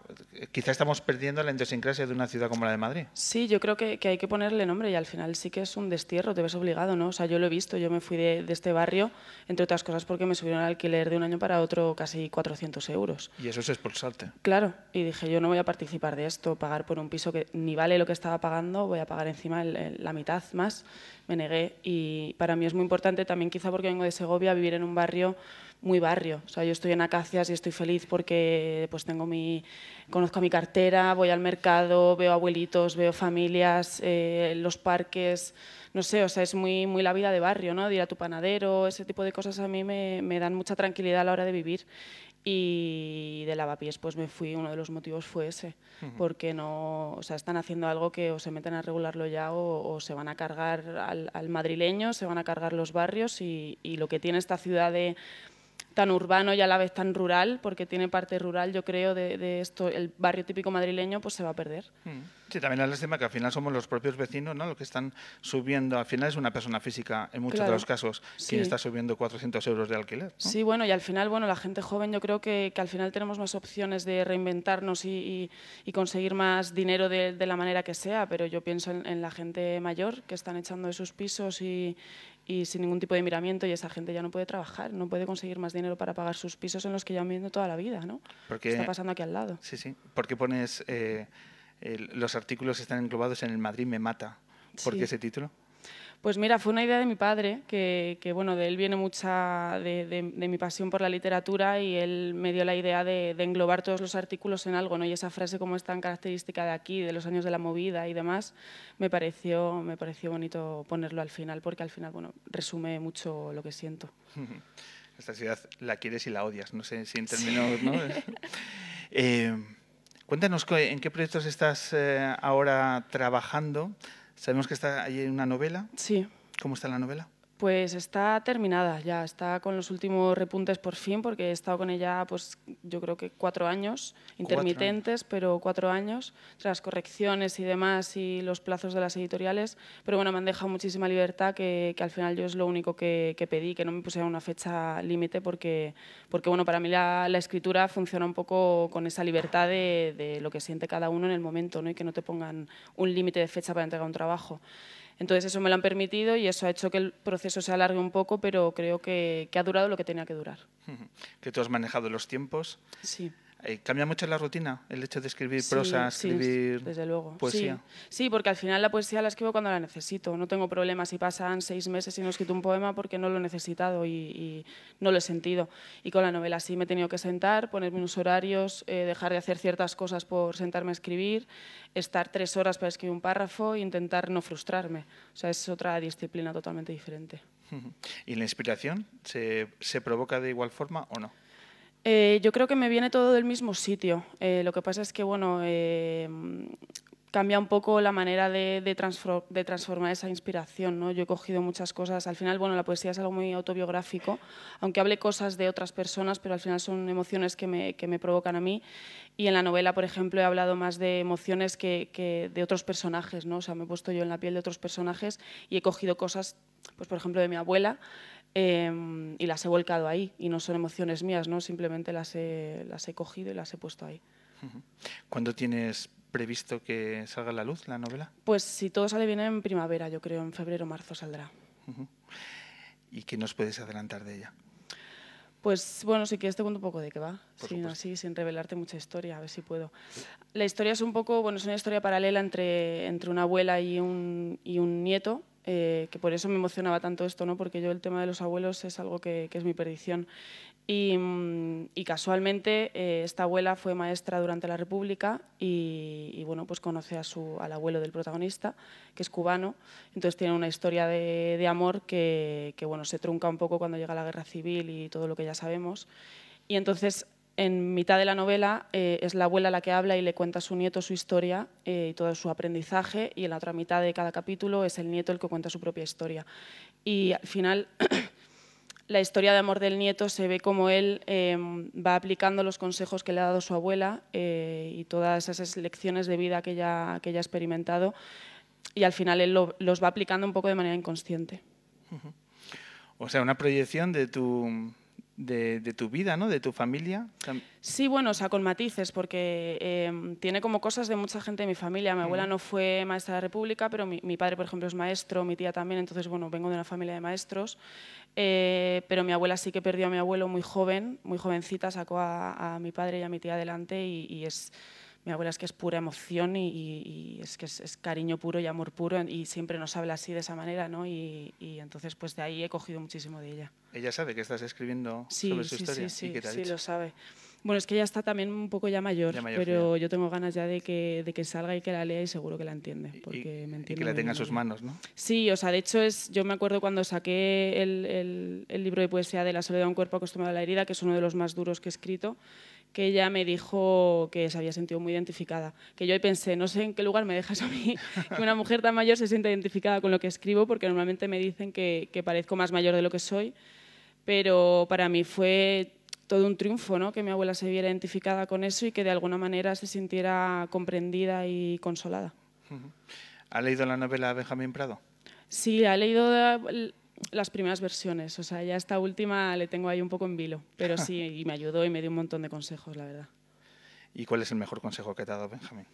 Quizá estamos perdiendo la idiosincrasia de una ciudad como la de Madrid. Sí, yo creo que, que hay que ponerle nombre y al final sí que es un destierro, te ves obligado, ¿no? O sea, yo lo he visto, yo me fui de, de este barrio, entre otras cosas porque me subieron el alquiler de un año para otro casi 400 euros. Y eso es expulsarte. Claro, y dije, yo no voy a participar de esto, pagar por un piso que ni vale lo que estaba pagando, voy a pagar encima el- el- la mitad más. Me negué y para mí es muy importante también, quizá porque vengo de Segovia, vivir en un barrio muy barrio. O sea, yo estoy en Acacias y estoy feliz porque pues tengo mi, conozco a mi cartera, voy al mercado, veo abuelitos, veo familias, eh, los parques, no sé, o sea, es muy, muy la vida de barrio, ¿no? De ir a tu panadero, ese tipo de cosas a mí me, me dan mucha tranquilidad a la hora de vivir. Y de lavapiés, pues me fui, uno de los motivos fue ese, Ujú. porque no, o sea, están haciendo algo que o se meten a regularlo ya o, o se van a cargar al, al madrileño, se van a cargar los barrios y, y lo que tiene esta ciudad de tan urbano y a la vez tan rural, porque tiene parte rural, yo creo, de, de esto, el barrio típico madrileño, pues se va a perder. Sí, también la lástima que al final somos los propios vecinos ¿no? los que están subiendo. Al final es una persona física, en muchos Claro. de los casos, Sí. quien está subiendo 400 euros de alquiler. ¿no? Sí, bueno, y al final, bueno, la gente joven yo creo que, que al final tenemos más opciones de reinventarnos y, y- y conseguir más dinero de, de la manera que sea, pero yo pienso en, en la gente mayor que están echando de sus pisos y, y sin ningún tipo de miramiento y esa gente ya no puede trabajar, no puede conseguir más dinero para pagar sus pisos en los que llevan viviendo toda la vida, ¿no? Porque- Está pasando aquí al lado. Sí, sí. ¿Por qué pones eh, el- los artículos están englobados en el Madrid me mata? ¿Por Sí. qué ese título? Pues mira, fue una idea de mi padre, que, que, bueno, de él viene mucha de, de- de mi pasión por la literatura y él me dio la idea de, de englobar todos los artículos en algo, ¿no? Y esa frase como es tan característica de aquí, de los años de la movida y demás, me pareció, me pareció bonito ponerlo al final, porque al final, bueno, resume mucho lo que siento. Esta ciudad la quieres y la odias, no sé si en términos... ¿no? Eh, cuéntanos en qué proyectos estás eh, ahora trabajando. Sabemos que está ahí una novela. Sí. ¿Cómo está la novela? Pues está terminada ya, está con los últimos repuntes por fin, porque he estado con ella, pues yo creo que cuatro años, intermitentes, pero cuatro años, tras correcciones y demás y los plazos de las editoriales. Pero bueno, me han dejado muchísima libertad, que, que al final yo es lo único que, que pedí, que no me pusieran una fecha límite, porque, porque bueno, para mí la, la escritura funciona un poco con esa libertad de, de lo que siente cada uno en el momento, ¿no? y que no te pongan un límite de fecha para entregar un trabajo. Entonces eso me lo han permitido y eso ha hecho que el proceso se alargue un poco, pero creo que, que ha durado lo que tenía que durar. Que tú has manejado los tiempos. Sí. Eh, ¿Cambia mucho la rutina el hecho de escribir Sí, prosa, sí, escribir desde luego. poesía? Sí, sí, porque al final la poesía la escribo cuando la necesito. No tengo problemas si pasan seis meses y no he escrito un poema porque no lo he necesitado y, y no lo he sentido. Y con la novela sí me he tenido que sentar, ponerme unos horarios, eh, dejar de hacer ciertas cosas por sentarme a escribir, estar tres horas para escribir un párrafo e intentar no frustrarme. O sea, es otra disciplina totalmente diferente. ¿Y la inspiración se, se provoca de igual forma o no? Eh, yo creo que me viene todo del mismo sitio. Eh, lo que pasa es que, bueno, eh, cambia un poco la manera de, de, transfor- de transformar esa inspiración. ¿no? Yo he cogido muchas cosas. Al final, bueno, la poesía es algo muy autobiográfico, aunque hable cosas de otras personas, pero al final son emociones que me, que me provocan a mí. Y en la novela, por ejemplo, he hablado más de emociones que, que de otros personajes. ¿no? O sea, me he puesto yo en la piel de otros personajes y he cogido cosas, pues, por ejemplo, de mi abuela. Eh, y las he volcado ahí y no son emociones mías, ¿no? simplemente las he, las he cogido y las he puesto ahí. ¿Cuándo tienes previsto que salga a la luz la novela? Pues si todo sale bien en primavera, yo creo, en febrero o marzo saldrá. ¿Y qué nos puedes adelantar de ella? Pues bueno, si quieres te cuento un poco de qué va, sin, así, sin revelarte mucha historia, a ver si puedo. La historia es un poco, bueno, es una historia paralela entre, entre una abuela y un, y un nieto. Eh, que por eso me emocionaba tanto esto, ¿no? porque yo el tema de los abuelos es algo que, que es mi perdición. Y, mm, casualmente eh, esta abuela fue maestra durante la República y, y, bueno, pues conoce a su, al abuelo del protagonista, que es cubano. Entonces tiene una historia de, de amor que, que, bueno, se trunca un poco cuando llega la guerra civil y todo lo que ya sabemos. Y entonces en mitad de la novela eh, es la abuela la que habla y le cuenta a su nieto su historia eh, y todo su aprendizaje y en la otra mitad de cada capítulo es el nieto el que cuenta su propia historia. Y al final la historia de amor del nieto se ve como él eh, va aplicando los consejos que le ha dado su abuela eh, y todas esas lecciones de vida que ella, que ha experimentado y al final él lo, los va aplicando un poco de manera inconsciente. O sea, una proyección de tu, de, de, tu vida, ¿no? De tu familia. Sí, bueno, o sea, con matices, porque eh, tiene como cosas de mucha gente de mi familia. Mi abuela no fue maestra de la República, pero mi, mi, padre, por ejemplo, es maestro, mi tía también, entonces, bueno, vengo de una familia de maestros. Eh, pero mi abuela sí que perdió a mi abuelo muy joven, muy jovencita, sacó a, a mi padre y a mi tía adelante y, y es mi abuela es que es pura emoción y, y, es que es, es, cariño puro y amor puro y siempre nos habla así de esa manera, ¿no? Y, y, entonces pues de ahí he cogido muchísimo de ella. ¿Ella sabe que estás escribiendo sí, sobre su sí, historia? Sí, ¿Y qué te ha sí, dicho? lo sabe. Bueno, es que ella está también un poco ya mayor, ya mayor pero ya. yo tengo ganas ya de que, de que salga y que la lea y seguro que la entiende. Porque y, me entiende y que la tenga en sus manos, ¿no? Sí, o sea, de hecho, es, yo me acuerdo cuando saqué el, el, el libro de poesía de La soledad de un cuerpo acostumbrado a la herida, que es uno de los más duros que he escrito, que ella me dijo que se había sentido muy identificada. Que yo pensé, no sé en qué lugar me dejas a mí que una mujer tan mayor se sienta identificada con lo que escribo, porque normalmente me dicen que, que parezco más mayor de lo que soy, pero para mí fue todo un triunfo, ¿no? que mi abuela se viera identificada con eso y que de alguna manera se sintiera comprendida y consolada. ¿Ha leído la novela Benjamín Prado? Sí, ha leído las primeras versiones, o sea, ya esta última le tengo ahí un poco en vilo, pero sí, y me ayudó y me dio un montón de consejos, la verdad. ¿Y cuál es el mejor consejo que te ha dado Benjamín?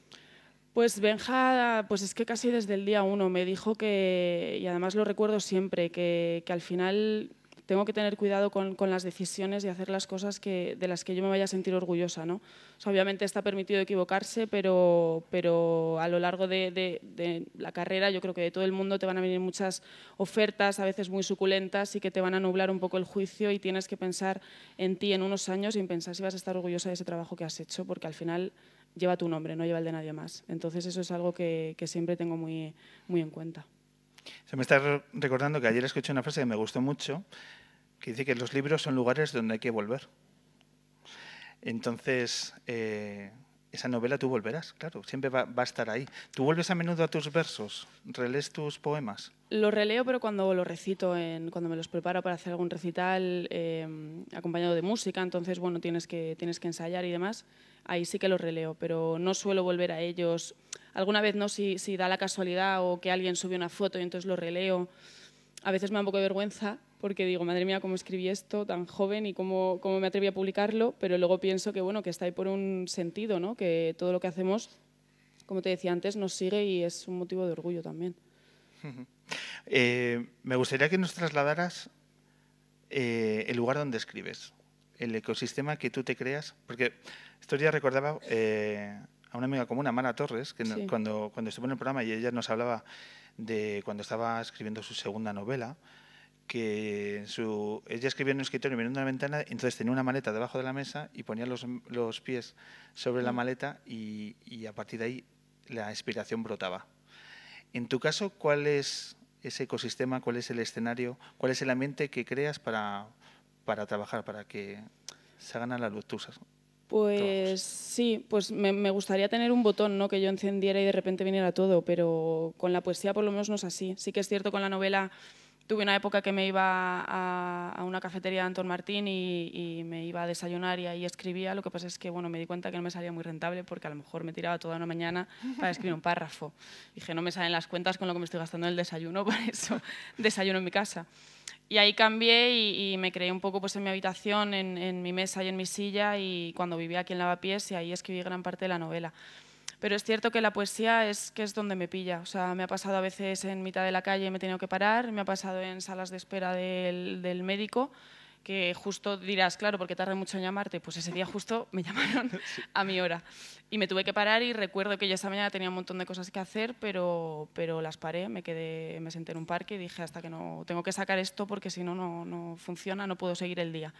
Pues Benja, pues es que casi desde el día uno me dijo que, y además lo recuerdo siempre, que, que al final tengo que tener cuidado con, con, las decisiones y hacer las cosas que, de las que yo me vaya a sentir orgullosa. ¿no? O sea, obviamente está permitido equivocarse, pero, pero a lo largo de, de, de, la carrera yo creo que de todo el mundo te van a venir muchas ofertas, a veces muy suculentas, y que te van a nublar un poco el juicio y tienes que pensar en ti en unos años y en pensar si vas a estar orgullosa de ese trabajo que has hecho, porque al final lleva tu nombre, no lleva el de nadie más. Entonces eso es algo que, que siempre tengo muy, muy en cuenta. Se me está recordando que ayer escuché una frase que me gustó mucho, que dice que los libros son lugares donde hay que volver. Entonces, eh, esa novela tú volverás, claro, siempre va, a estar ahí. ¿Tú vuelves a menudo a tus versos? ¿Relees tus poemas? Lo releo, pero cuando lo recito, cuando me los preparo para hacer algún recital eh, acompañado de música, entonces, bueno, tienes que, tienes que ensayar y demás, ahí sí que los releo, pero no suelo volver a ellos. Alguna vez no, si, si da la casualidad o que alguien sube una foto y entonces lo releo. A veces me da un poco de vergüenza porque digo, madre mía, cómo escribí esto tan joven y cómo, cómo me atreví a publicarlo, pero luego pienso que, bueno, que está ahí por un sentido, ¿no? que todo lo que hacemos, como te decía antes, nos sigue y es un motivo de orgullo también. Eh, me gustaría que nos trasladaras eh, el lugar donde escribes, el ecosistema que tú te creas, porque esto ya recordaba eh, a una amiga común, Amara Torres, que sí. cuando, cuando estuvo en el programa y ella nos hablaba de cuando estaba escribiendo su segunda novela, que su, ella escribía en un escritorio mirando una ventana, entonces tenía una maleta debajo de la mesa y ponía los, los pies sobre la maleta y, y, a partir de ahí la inspiración brotaba. En tu caso, ¿cuál es ese ecosistema, cuál es el escenario, cuál es el ambiente que creas para, para trabajar, para que se hagan a la luz tus pues sí, pues me, me, gustaría tener un botón, ¿no? Que yo encendiera y de repente viniera todo, pero con la poesía por lo menos no es así. Sí que es cierto con la novela tuve una época que me iba a, una cafetería de Antón Martín y, me iba a desayunar y ahí escribía. Lo que pasa es que bueno, me di cuenta que no me salía muy rentable porque a lo mejor me tiraba toda una mañana para escribir un párrafo. Dije, no me salen las cuentas con lo que me estoy gastando en el desayuno, por eso desayuno en mi casa. Y ahí cambié y, y, me creé un poco pues, en mi habitación, en, en, mi mesa y en mi silla y cuando vivía aquí en Lavapiés y ahí escribí gran parte de la novela. Pero es cierto que la poesía es que es donde me pilla. O sea, me ha pasado a veces en mitad de la calle me he tenido que parar, me ha pasado en salas de espera del, del médico que justo dirás, claro, porque tardé mucho en llamarte, pues ese día justo me llamaron a mi hora. Y me tuve que parar y recuerdo que yo esa mañana tenía un montón de cosas que hacer, pero, pero las paré, me quedé, me senté en un parque y dije hasta que no, tengo que sacar esto porque si no, no, no funciona, no puedo seguir el día.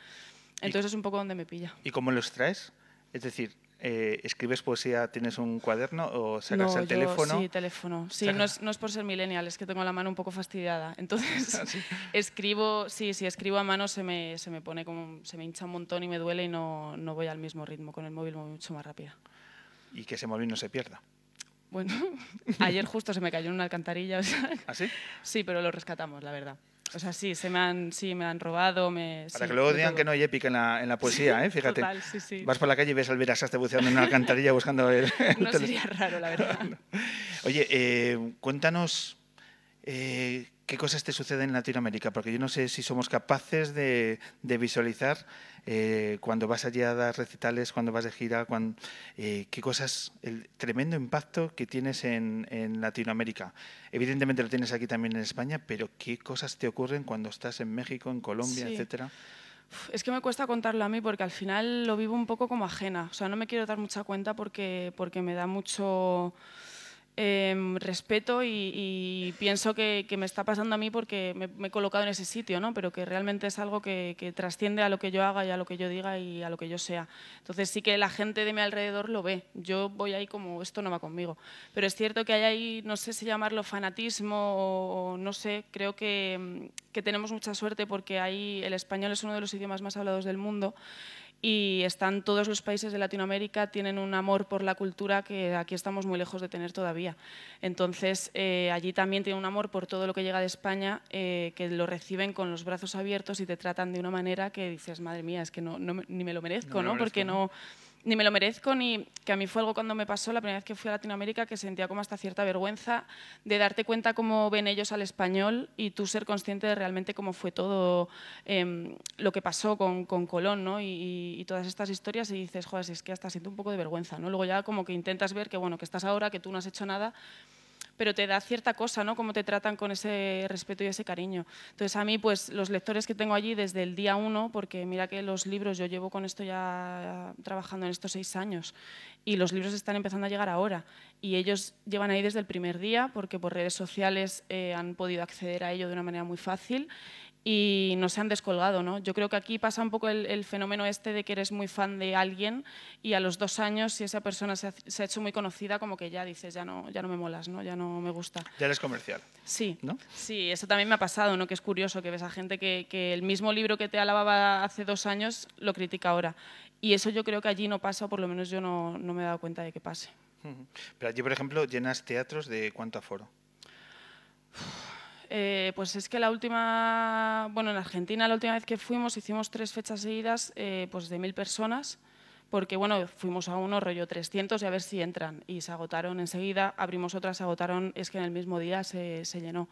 Entonces es un poco donde me pilla. ¿Y cómo los traes? Es decir, eh, ¿escribes poesía, tienes un cuaderno o sacas No, el yo- teléfono? Sí, teléfono. Sí, no es, no es por ser millennial, es que tengo la mano un poco fastidiada. Entonces, Ah, escribo, sí, si escribo a mano se me, se me pone como, se me hincha un montón y me duele y no, no voy al mismo ritmo. Con el móvil voy mucho más rápida. Y que ese móvil no se pierda. Bueno, ayer justo se me cayó en una alcantarilla. o sea, ¿Ah, sí? Sí, pero lo rescatamos, la verdad. O sea, sí, se me han, sí, me han robado. Me, Para sí, que luego digan todo. que no hay épica en la, en la poesía, ¿eh? Fíjate. Total, sí, sí. Vas por la calle y ves al Verasaste buceando en una alcantarilla buscando el... No sería raro, la verdad. Oye, eh, cuéntanos eh, qué cosas te suceden en Latinoamérica, porque yo no sé si somos capaces de, de visualizar eh, cuando vas allí a dar recitales, cuando vas de gira, eh, qué cosas, el tremendo impacto que tienes en, en Latinoamérica. Evidentemente lo tienes aquí también en España, pero qué cosas te ocurren cuando estás en México, en Colombia, Sí. etcétera. Es que me cuesta contarlo a mí porque al final lo vivo un poco como ajena. O sea, no me quiero dar mucha cuenta porque, porque me da mucho em, respeto y, pienso que, me está pasando a mí porque me, he colocado en ese sitio, ¿no? pero que realmente es algo que, trasciende a lo que yo haga y a lo que yo diga y a lo que yo sea. Entonces sí que la gente de mi alrededor lo ve. Yo voy ahí como esto no va conmigo. Pero es cierto que hay ahí, no sé si llamarlo fanatismo o, no sé, creo que tenemos mucha suerte porque ahí el español es uno de los idiomas más hablados del mundo y están todos los países de Latinoamérica tienen un amor por la cultura que aquí estamos muy lejos de tener todavía. Entonces, eh, allí también tienen un amor por todo lo que llega de España, eh, que lo reciben con los brazos abiertos y te tratan de una manera que dices, madre mía, es que no, ni me lo merezco, No me lo ¿no? Porque no ni me lo merezco, ni que a mí fue algo cuando me pasó la primera vez que fui a Latinoamérica que sentía como hasta cierta vergüenza de darte cuenta cómo ven ellos al español y tú ser consciente de realmente cómo fue todo em, lo que pasó con, con Colón ¿no? y, todas estas historias y dices, joder, es que hasta siento un poco de vergüenza. ¿no? Luego ya como que intentas ver que, bueno, que estás ahora, que tú no has hecho nada pero te da cierta cosa, ¿no? Cómo te tratan con ese respeto y ese cariño. Entonces, a mí, pues, los lectores que tengo allí desde el día uno, porque mira que los libros, yo llevo con esto ya trabajando en estos seis años, y los libros están empezando a llegar ahora, y ellos llevan ahí desde el primer día, porque por redes sociales eh, han podido acceder a ello de una manera muy fácil, y no se han descolgado. ¿no? Yo creo que aquí pasa un poco el, el fenómeno este de que eres muy fan de alguien y a los dos años, si esa persona se ha, se ha hecho muy conocida, como que ya dices, ya no, ya no me molas, ¿no? ya no me gusta. Ya eres comercial. Sí, ¿no? sí, eso también me ha pasado, ¿no? que es curioso que ves a gente que, que el mismo libro que te alababa hace dos años lo critica ahora. Y eso yo creo que allí no pasa, o por lo menos yo no, no me he dado cuenta de que pase. Pero allí, por ejemplo, llenas teatros de cuánto aforo. Eh, pues es que la última, bueno, en Argentina la última vez que fuimos hicimos tres fechas seguidas, eh, pues de mil personas, porque bueno, fuimos a uno rollo 300 y a ver si entran y se agotaron enseguida, abrimos otras, se agotaron, es que en el mismo día se, se llenó.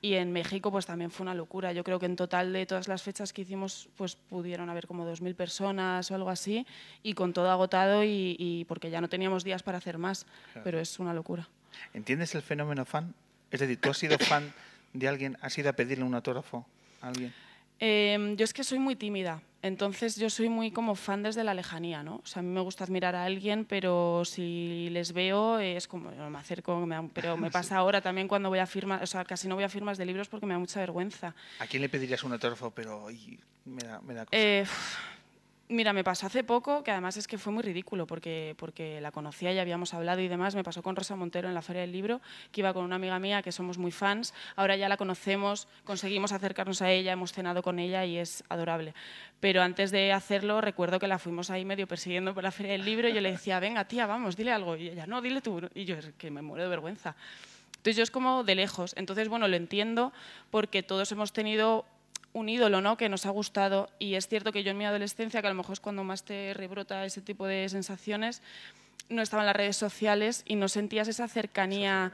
Y en México pues también fue una locura. Yo creo que en total de todas las fechas que hicimos pues pudieron haber como 2.000 personas o algo así y con todo agotado y, y porque ya no teníamos días para hacer más, Claro. pero es una locura. ¿Entiendes el fenómeno fan? Es decir, ¿tú has sido fan de alguien? ¿Has ido a pedirle un autógrafo a alguien? Eh, yo es que soy muy tímida, entonces yo soy muy como fan desde la lejanía, ¿no? O sea, a mí me gusta admirar a alguien, pero si les veo es como, me acerco, me da- pero me pasa ahora también cuando voy a firmas, o sea, casi no voy a firmas de libros porque me da mucha vergüenza. ¿A quién le pedirías un autógrafo? Pero me da, me da cosa. Eh, mira, me pasó hace poco, que además es que fue muy ridículo, porque, porque la conocía y habíamos hablado y demás. Me pasó con Rosa Montero en la Feria del Libro, que iba con una amiga mía, que somos muy fans. Ahora ya la conocemos, conseguimos acercarnos a ella, hemos cenado con ella y es adorable. Pero antes de hacerlo, recuerdo que la fuimos ahí medio persiguiendo por la Feria del Libro y yo le decía, venga, tía, vamos, dile algo. Y ella, no, dile tú. Y yo, es que me muero de vergüenza. Entonces yo es como de lejos. Entonces, bueno, lo entiendo porque todos hemos tenido un ídolo ¿no? que nos ha gustado y es cierto que yo en mi adolescencia, que a lo mejor es cuando más te rebrota ese tipo de sensaciones, no estaba en las redes sociales y no sentías esa cercanía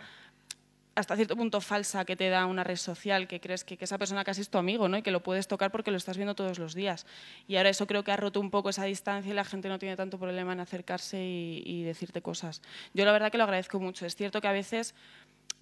hasta cierto punto falsa que te da una red social, que crees que, esa persona casi es tu amigo ¿no? y que lo puedes tocar porque lo estás viendo todos los días. Y ahora eso creo que ha roto un poco esa distancia y la gente no tiene tanto problema en acercarse y, y decirte cosas. Yo la verdad que lo agradezco mucho. Es cierto que a veces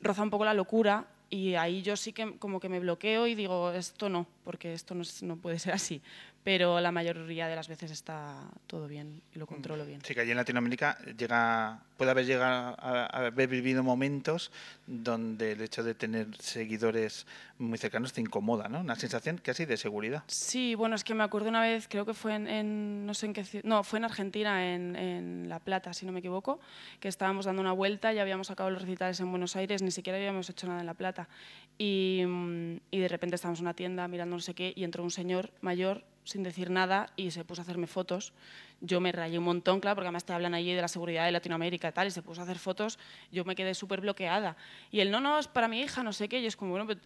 roza un poco la locura y ahí yo sí que como que me bloqueo y digo, esto no, porque esto no, es- no puede ser así. Pero la mayoría de las veces está todo bien y lo controlo bien. Sí, que allí en Latinoamérica llega, puede haber llegado a, a haber vivido momentos donde el hecho de tener seguidores muy cercanos te incomoda, ¿no? Una sensación casi de seguridad. Sí, bueno, es que me acuerdo una vez, creo que fue en, en- no sé en qué no, fue en Argentina, en, en La Plata, si no me equivoco, que estábamos dando una vuelta y habíamos acabado los recitales en Buenos Aires, ni siquiera habíamos hecho nada en La Plata. Y, mm, y de repente estábamos en una tienda mirando no sé qué y entró un señor mayor sin decir nada y se puso a hacerme fotos. Yo me rayé un montón, claro, porque además te hablan allí de la seguridad de Latinoamérica y tal, y se puso a hacer fotos, yo me quedé súper bloqueada. Y él, no, no, es para mi hija, no sé qué, y es como, bueno, pero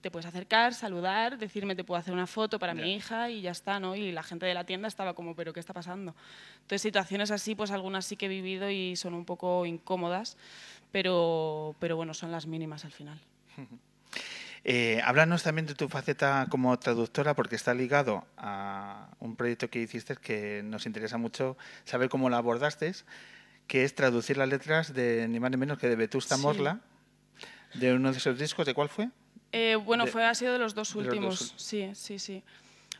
te puedes acercar, saludar, decirme te puedo hacer una foto para mi hija y ya está, ¿no? Y la gente de la tienda estaba como, pero ¿qué está pasando? Entonces, situaciones así, pues algunas sí que he vivido y son un poco incómodas, pero, pero bueno, son las mínimas al final. Eh, háblanos también de tu faceta como traductora, porque está ligado a un proyecto que hiciste que nos interesa mucho saber cómo lo abordaste, que es traducir las letras de ni más ni menos que de Vetusta Sí. Morla, de uno de esos discos, ¿de cuál fue? Eh, bueno, De- fue, ha sido de los dos los últimos. sí, sí, sí.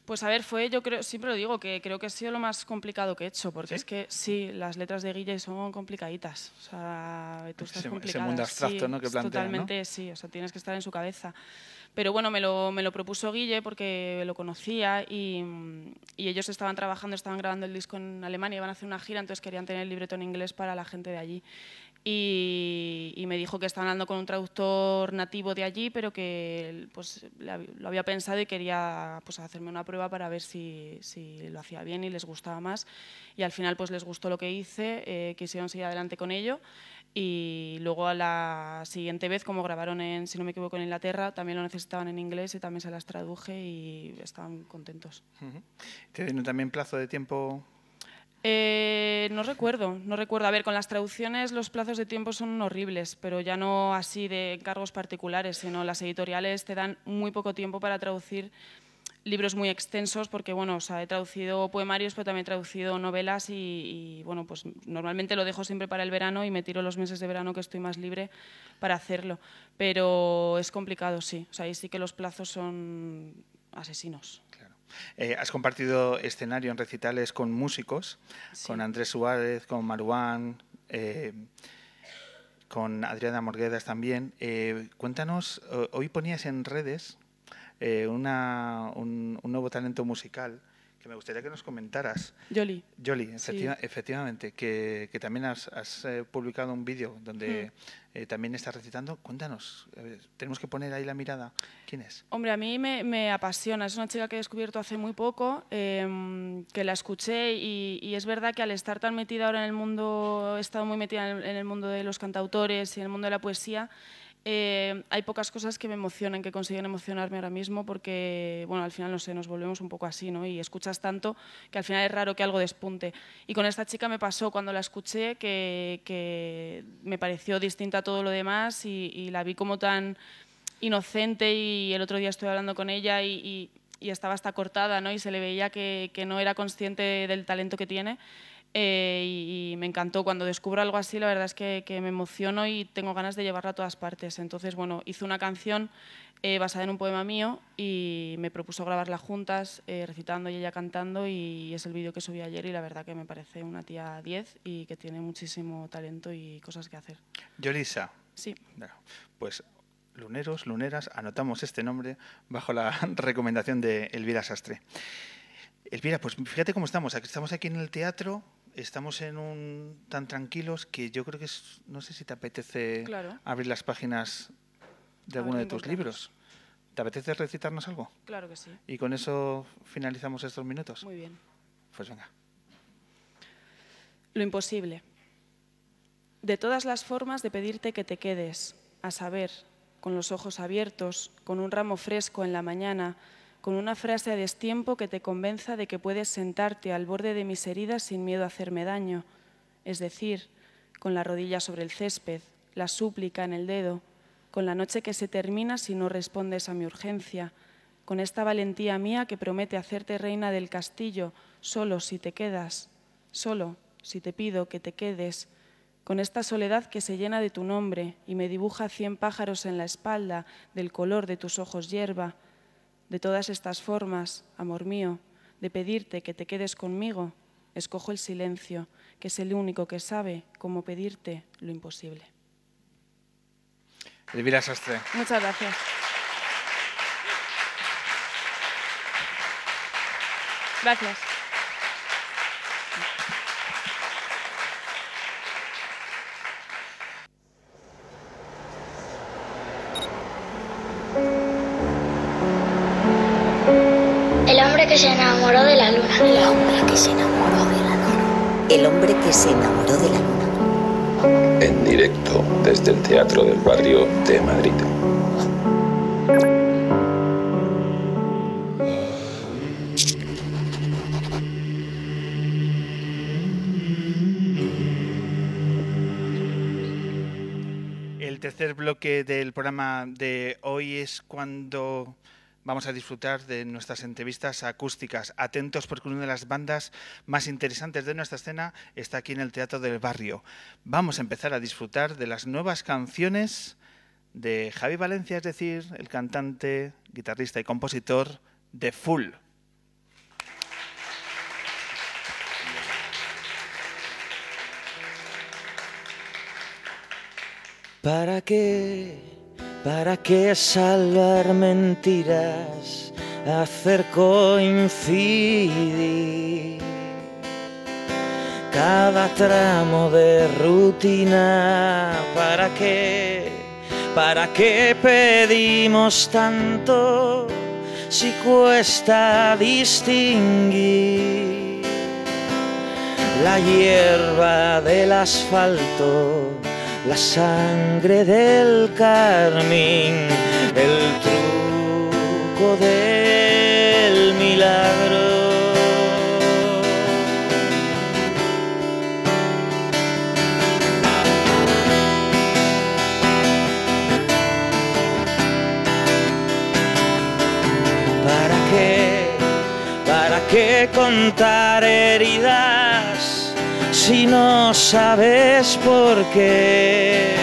Pues a ver, fue, yo creo, siempre lo digo, que creo que ha sido lo más complicado que he hecho, porque es que sí, las letras de Guille son complicaditas. O sea, Vetusta Ese- es ese complicada. mundo abstracto, sí, ¿no? que es plantea, ¿no? Totalmente, sí, o sea, tienes que estar en su cabeza. Pero bueno, me lo, me lo propuso Guille porque lo conocía y, y ellos estaban trabajando, estaban grabando el disco en Alemania, iban a hacer una gira, entonces querían tener el libreto en inglés para la gente de allí. Y, y me dijo que estaban hablando con un traductor nativo de allí, pero que pues, lo había pensado y quería pues, hacerme una prueba para ver si, si lo hacía bien y les gustaba más. Y al final pues, les gustó lo que hice, eh, quisieron seguir adelante con ello. Y luego a la siguiente vez, como grabaron en, si no me equivoco, en Inglaterra, también lo necesitaban en inglés y también se las traduje y estaban contentos. ¿Te dieron también plazo de tiempo? Eh, no recuerdo, no recuerdo. A ver, con las traducciones los plazos de tiempo son horribles, pero ya no así de encargos particulares, sino las editoriales te dan muy poco tiempo para traducir libros muy extensos, porque bueno, o sea, he traducido poemarios, pero también he traducido novelas y, y, bueno, pues normalmente lo dejo siempre para el verano y me tiro los meses de verano que estoy más libre para hacerlo. Pero es complicado, sí. O sea, ahí sí que los plazos son asesinos. Eh, has compartido escenario en recitales con músicos, Sí. con Andrés Suárez, con Maruán, eh, con Adriana Morguedas también. Eh, cuéntanos, ho- hoy ponías en redes una- un, un nuevo talento musical que me gustaría que nos comentaras. Yoli. Yoli, Sí. efectivamente, que, que también has, has, eh, publicado un vídeo donde eh, también estás recitando. Cuéntanos, eh, tenemos que poner ahí la mirada. ¿Quién es? Hombre, a mí me, me apasiona. Es una chica que he descubierto hace muy poco, em, que la escuché y, y es verdad que al estar tan metida ahora en el mundo, he estado muy metida en el, en el mundo de los cantautores y en el mundo de la poesía, eh, hay pocas cosas que me emocionan, que consiguen emocionarme ahora mismo, porque, bueno, al final, no sé, nos volvemos un poco así, ¿no? Y escuchas tanto que al final es raro que algo despunte. Y con esta chica me pasó cuando la escuché que, que me pareció distinta a todo lo demás y, y la vi como tan inocente y el otro día estuve hablando con ella y, y- y estaba hasta cortada, ¿no? Y se le veía que, que no era consciente del talento que tiene. Eh, y, y me encantó. Cuando descubro algo así, la verdad es que, que me emociono y tengo ganas de llevarla a todas partes. Entonces, bueno, hice una canción eh, basada en un poema mío y me propuso grabarla juntas, eh, recitando y ella cantando. Y es el vídeo que subí ayer y la verdad que me parece una tía 10 y que tiene muchísimo talento y cosas que hacer. Yolisa. Sí. Pues luneros, luneras, anotamos este nombre bajo la recomendación de Elvira Sastre. Elvira, pues fíjate cómo estamos. Estamos aquí en el teatro, estamos en un tan tranquilos que yo creo que es, no sé si te apetece Claro. abrir las páginas de alguno de tus libros. ¿Te apetece recitarnos algo? Claro que sí. Y con eso finalizamos estos minutos. Muy bien. Pues venga. Lo imposible. De todas las formas de pedirte que te quedes, a saber, con los ojos abiertos, con un ramo fresco en la mañana, con una frase a destiempo que te convenza de que puedes sentarte al borde de mis heridas sin miedo a hacerme daño, es decir, con la rodilla sobre el césped, la súplica en el dedo, con la noche que se termina si no respondes a mi urgencia, con esta valentía mía que promete hacerte reina del castillo, solo si te quedas, solo si te pido que te quedes, con esta soledad que se llena de tu nombre y me dibuja cien pájaros en la espalda del color de tus ojos hierba, de todas estas formas, amor mío, de pedirte que te quedes conmigo, escojo el silencio, que es el único que sabe cómo pedirte lo imposible. Elvira Sastre. Muchas gracias. Gracias. Se enamoró de la luna. En directo desde el Teatro del Barrio de Madrid. El tercer bloque del programa de hoy es cuando vamos a disfrutar de nuestras entrevistas acústicas. Atentos porque una de las bandas más interesantes de nuestra escena está aquí en el Teatro del Barrio. Vamos a empezar a disfrutar de las nuevas canciones de Javi Valencia, es decir, el cantante, guitarrista y compositor de Full. ¿Para qué? ¿Para qué salvar mentiras? Hacer coincidir cada tramo de rutina. ¿Para qué? ¿Para qué pedimos tanto si cuesta distinguir la hierba del asfalto? La sangre del carmín, el truco del milagro. ¿Para qué? ¿Para qué contar heridas? Si no sabes por qué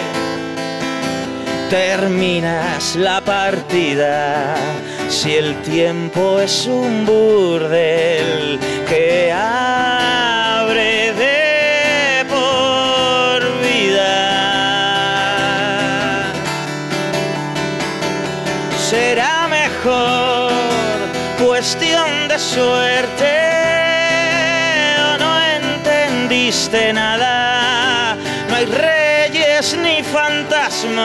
terminas la partida, si el tiempo es un burdel que abre de por vida, será mejor cuestión de suerte existe nada, no hay reyes ni fantasmas.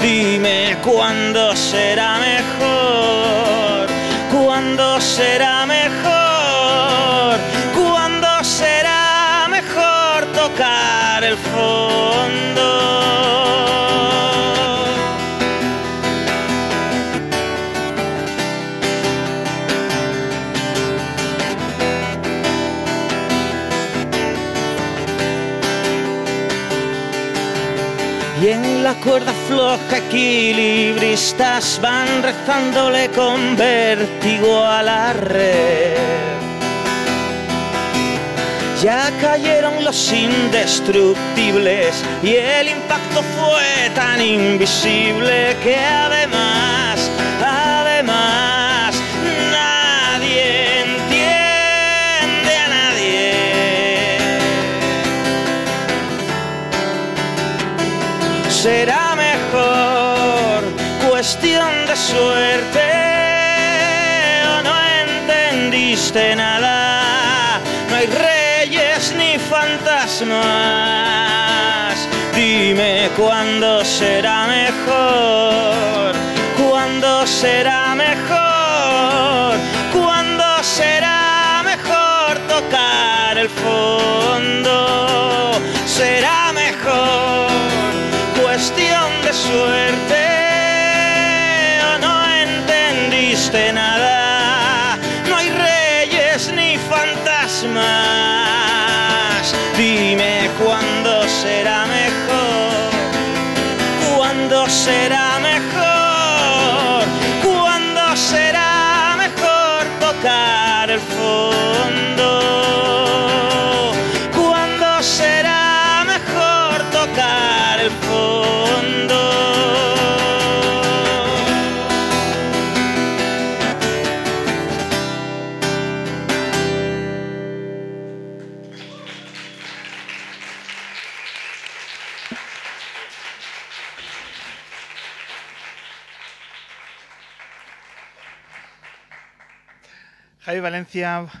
Dime cuándo será floja equilibristas van rezándole con vértigo a la red. Ya cayeron los indestructibles y el impacto fue tan invisible que además, además, nadie entiende a nadie. será suerte o no entendiste nada. No hay reyes ni fantasmas. Dime cuándo será mejor, cuándo será mejor, cuándo será mejor tocar el fondo. Será mejor cuestión de suerte entendiste nada. Javi Valencia,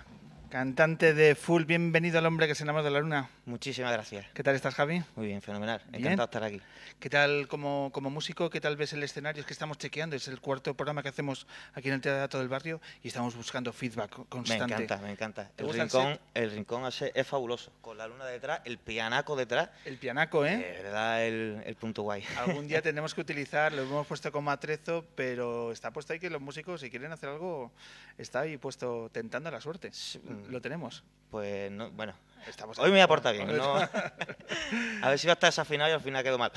cantante de Full, bienvenido al hombre que se enamora de la luna. Muchísimas gracias. ¿Qué tal estás, Javi? Muy bien, fenomenal. Bien. Encantado de estar aquí. ¿Qué tal como, como músico? ¿Qué tal ves el escenario? Es que estamos chequeando, es el cuarto programa que hacemos aquí en el Teatro del Barrio y estamos buscando feedback Me constante. encanta, me encanta. ¿Te El rincón, el rincón es fabuloso. Con la luna detrás, el pianaco detrás. El pianaco, ¿eh? De verdad, el, el punto guay. Algún día tenemos que utilizar, lo hemos puesto como atrezo, pero está puesto ahí que los músicos, si quieren hacer algo, está ahí puesto tentando la suerte. Lo tenemos. Pues no, bueno. Estamos Hoy me voy a ahí. portar bien. ¿no? a ver si va a estar desafinado y al final quedo mal.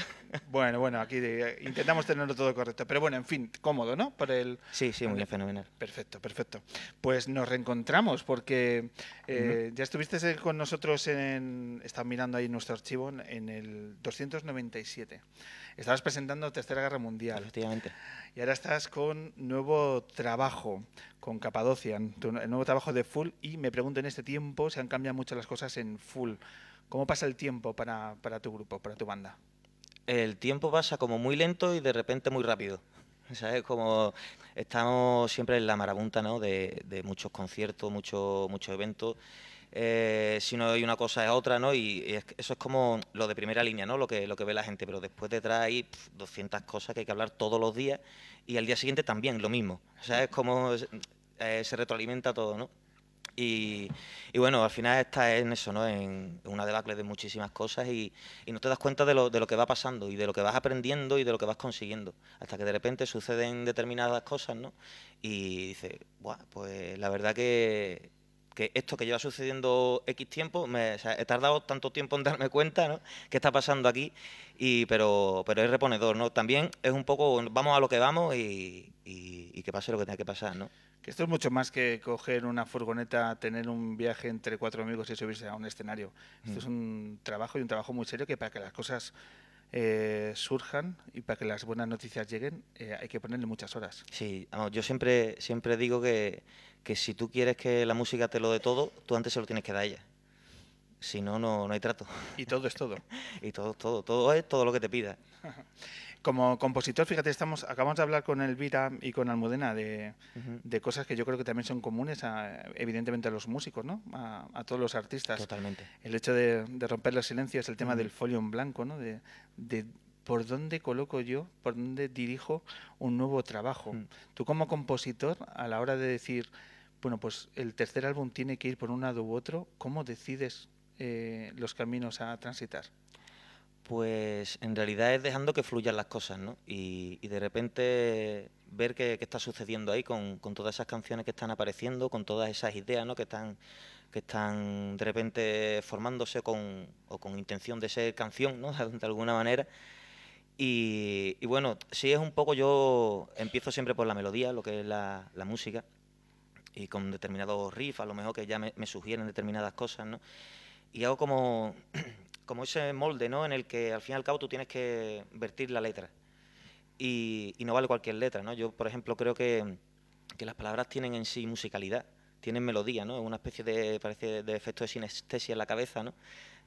Bueno, bueno, aquí eh, intentamos tenerlo todo correcto. Pero bueno, en fin, cómodo, ¿no? Por el... Sí, sí, muy bien, fenomenal. Perfecto, perfecto. Pues nos reencontramos porque eh, ya estuviste con nosotros en... Estaba mirando ahí nuestro archivo en- el 297. Estabas presentando Tercera Guerra Mundial. Efectivamente. Y ahora estás con nuevo trabajo, con Capadocia, tu el nuevo trabajo de Full. Y me pregunto en este tiempo, se han cambiado mucho las cosas en Full. ¿Cómo pasa el tiempo para, para tu grupo, para tu banda? El tiempo pasa como muy lento y de repente muy rápido. ¿Sabes? Como estamos siempre en la marabunta, ¿no? De, muchos conciertos, muchos muchos eventos. Eh, si no hay una cosa es otra, ¿no? Y, eso es como lo de primera línea, ¿no? Lo que, lo que ve la gente, pero después detrás hay pf, 200 cosas que hay que hablar todos los días y al día siguiente también lo mismo. O sea, es como eh, se retroalimenta todo, ¿no? Y, bueno, al final estás en eso, ¿no? En una debacle de muchísimas cosas y, no te das cuenta de lo, de lo que va pasando y de lo que vas aprendiendo y de lo que vas consiguiendo. Hasta que de repente suceden determinadas cosas, ¿no? Y dices, Buah, pues la verdad que, que esto que lleva sucediendo X tiempo, me, o sea, he tardado tanto tiempo en darme cuenta, ¿no? ¿Qué está pasando aquí? Y, pero, pero es reponedor, ¿no? También es un poco, vamos a lo que vamos y- y que pase lo que tenga que pasar, ¿no? Que esto es mucho más que coger una furgoneta, tener un viaje entre cuatro amigos y subirse a un escenario. Esto Mm. es un trabajo y un trabajo muy serio que para que las cosas eh, surjan y para que las buenas noticias lleguen eh, hay que ponerle muchas horas. Sí, yo siempre, siempre digo que, que si tú quieres que la música te lo dé todo, tú antes se lo tienes que dar a ella. Si no, no, no hay trato. Y todo es todo. y todo, todo, todo es todo lo que te pida. Como compositor, fíjate, estamos, acabamos de hablar con Elvira y con Almudena de, cosas que yo creo que también son comunes, a, evidentemente, a los músicos, ¿no? A, a todos los artistas. Totalmente. El hecho de, de romper los silencios, el tema del folio en blanco, ¿no? De, de por dónde coloco yo, por dónde dirijo un nuevo trabajo. Mm. Tú como compositor, a la hora de decir, bueno, pues el tercer álbum tiene que ir por un lado u otro, ¿cómo decides eh, los caminos a transitar? Pues en realidad es dejando que fluyan las cosas, ¿no? Y, de repente ver qué, qué está sucediendo ahí con, todas esas canciones que están apareciendo, con todas esas ideas, ¿no? Que están, que están de repente formándose con, o con intención de ser canción, ¿no? De alguna manera. Y, bueno, sí es un poco, yo empiezo siempre por la melodía, lo que es la, la música, y con determinados riffs, a lo mejor que ya me, me sugieren determinadas cosas, ¿no? Y hago como, como ese molde, ¿no? En el que al fin y al cabo tú tienes que vertir la letra. Y, y no vale cualquier letra, ¿no? Yo, por ejemplo, creo que, que las palabras tienen en sí musicalidad, tienen melodía, ¿no? Una especie de, parece, de efecto de sinestesia en la cabeza, ¿no?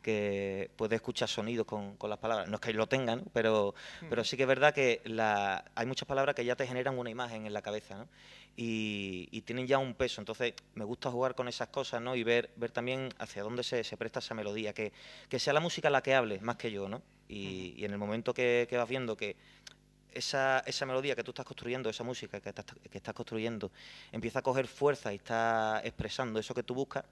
Que puede escuchar sonidos con, con las palabras. No es que lo tengan, pero, pero sí que es verdad que la, hay muchas palabras que ya te generan una imagen en la cabeza, ¿no? Y, y tienen ya un peso. Entonces, me gusta jugar con esas cosas, ¿no? Y ver, ver también hacia dónde se, se presta esa melodía. Que, que sea la música la que hable, más que yo, ¿no? Y, y en el momento que, que vas viendo que esa, esa melodía que tú estás construyendo, esa música que estás, que estás construyendo, empieza a coger fuerza y está expresando eso que tú buscas,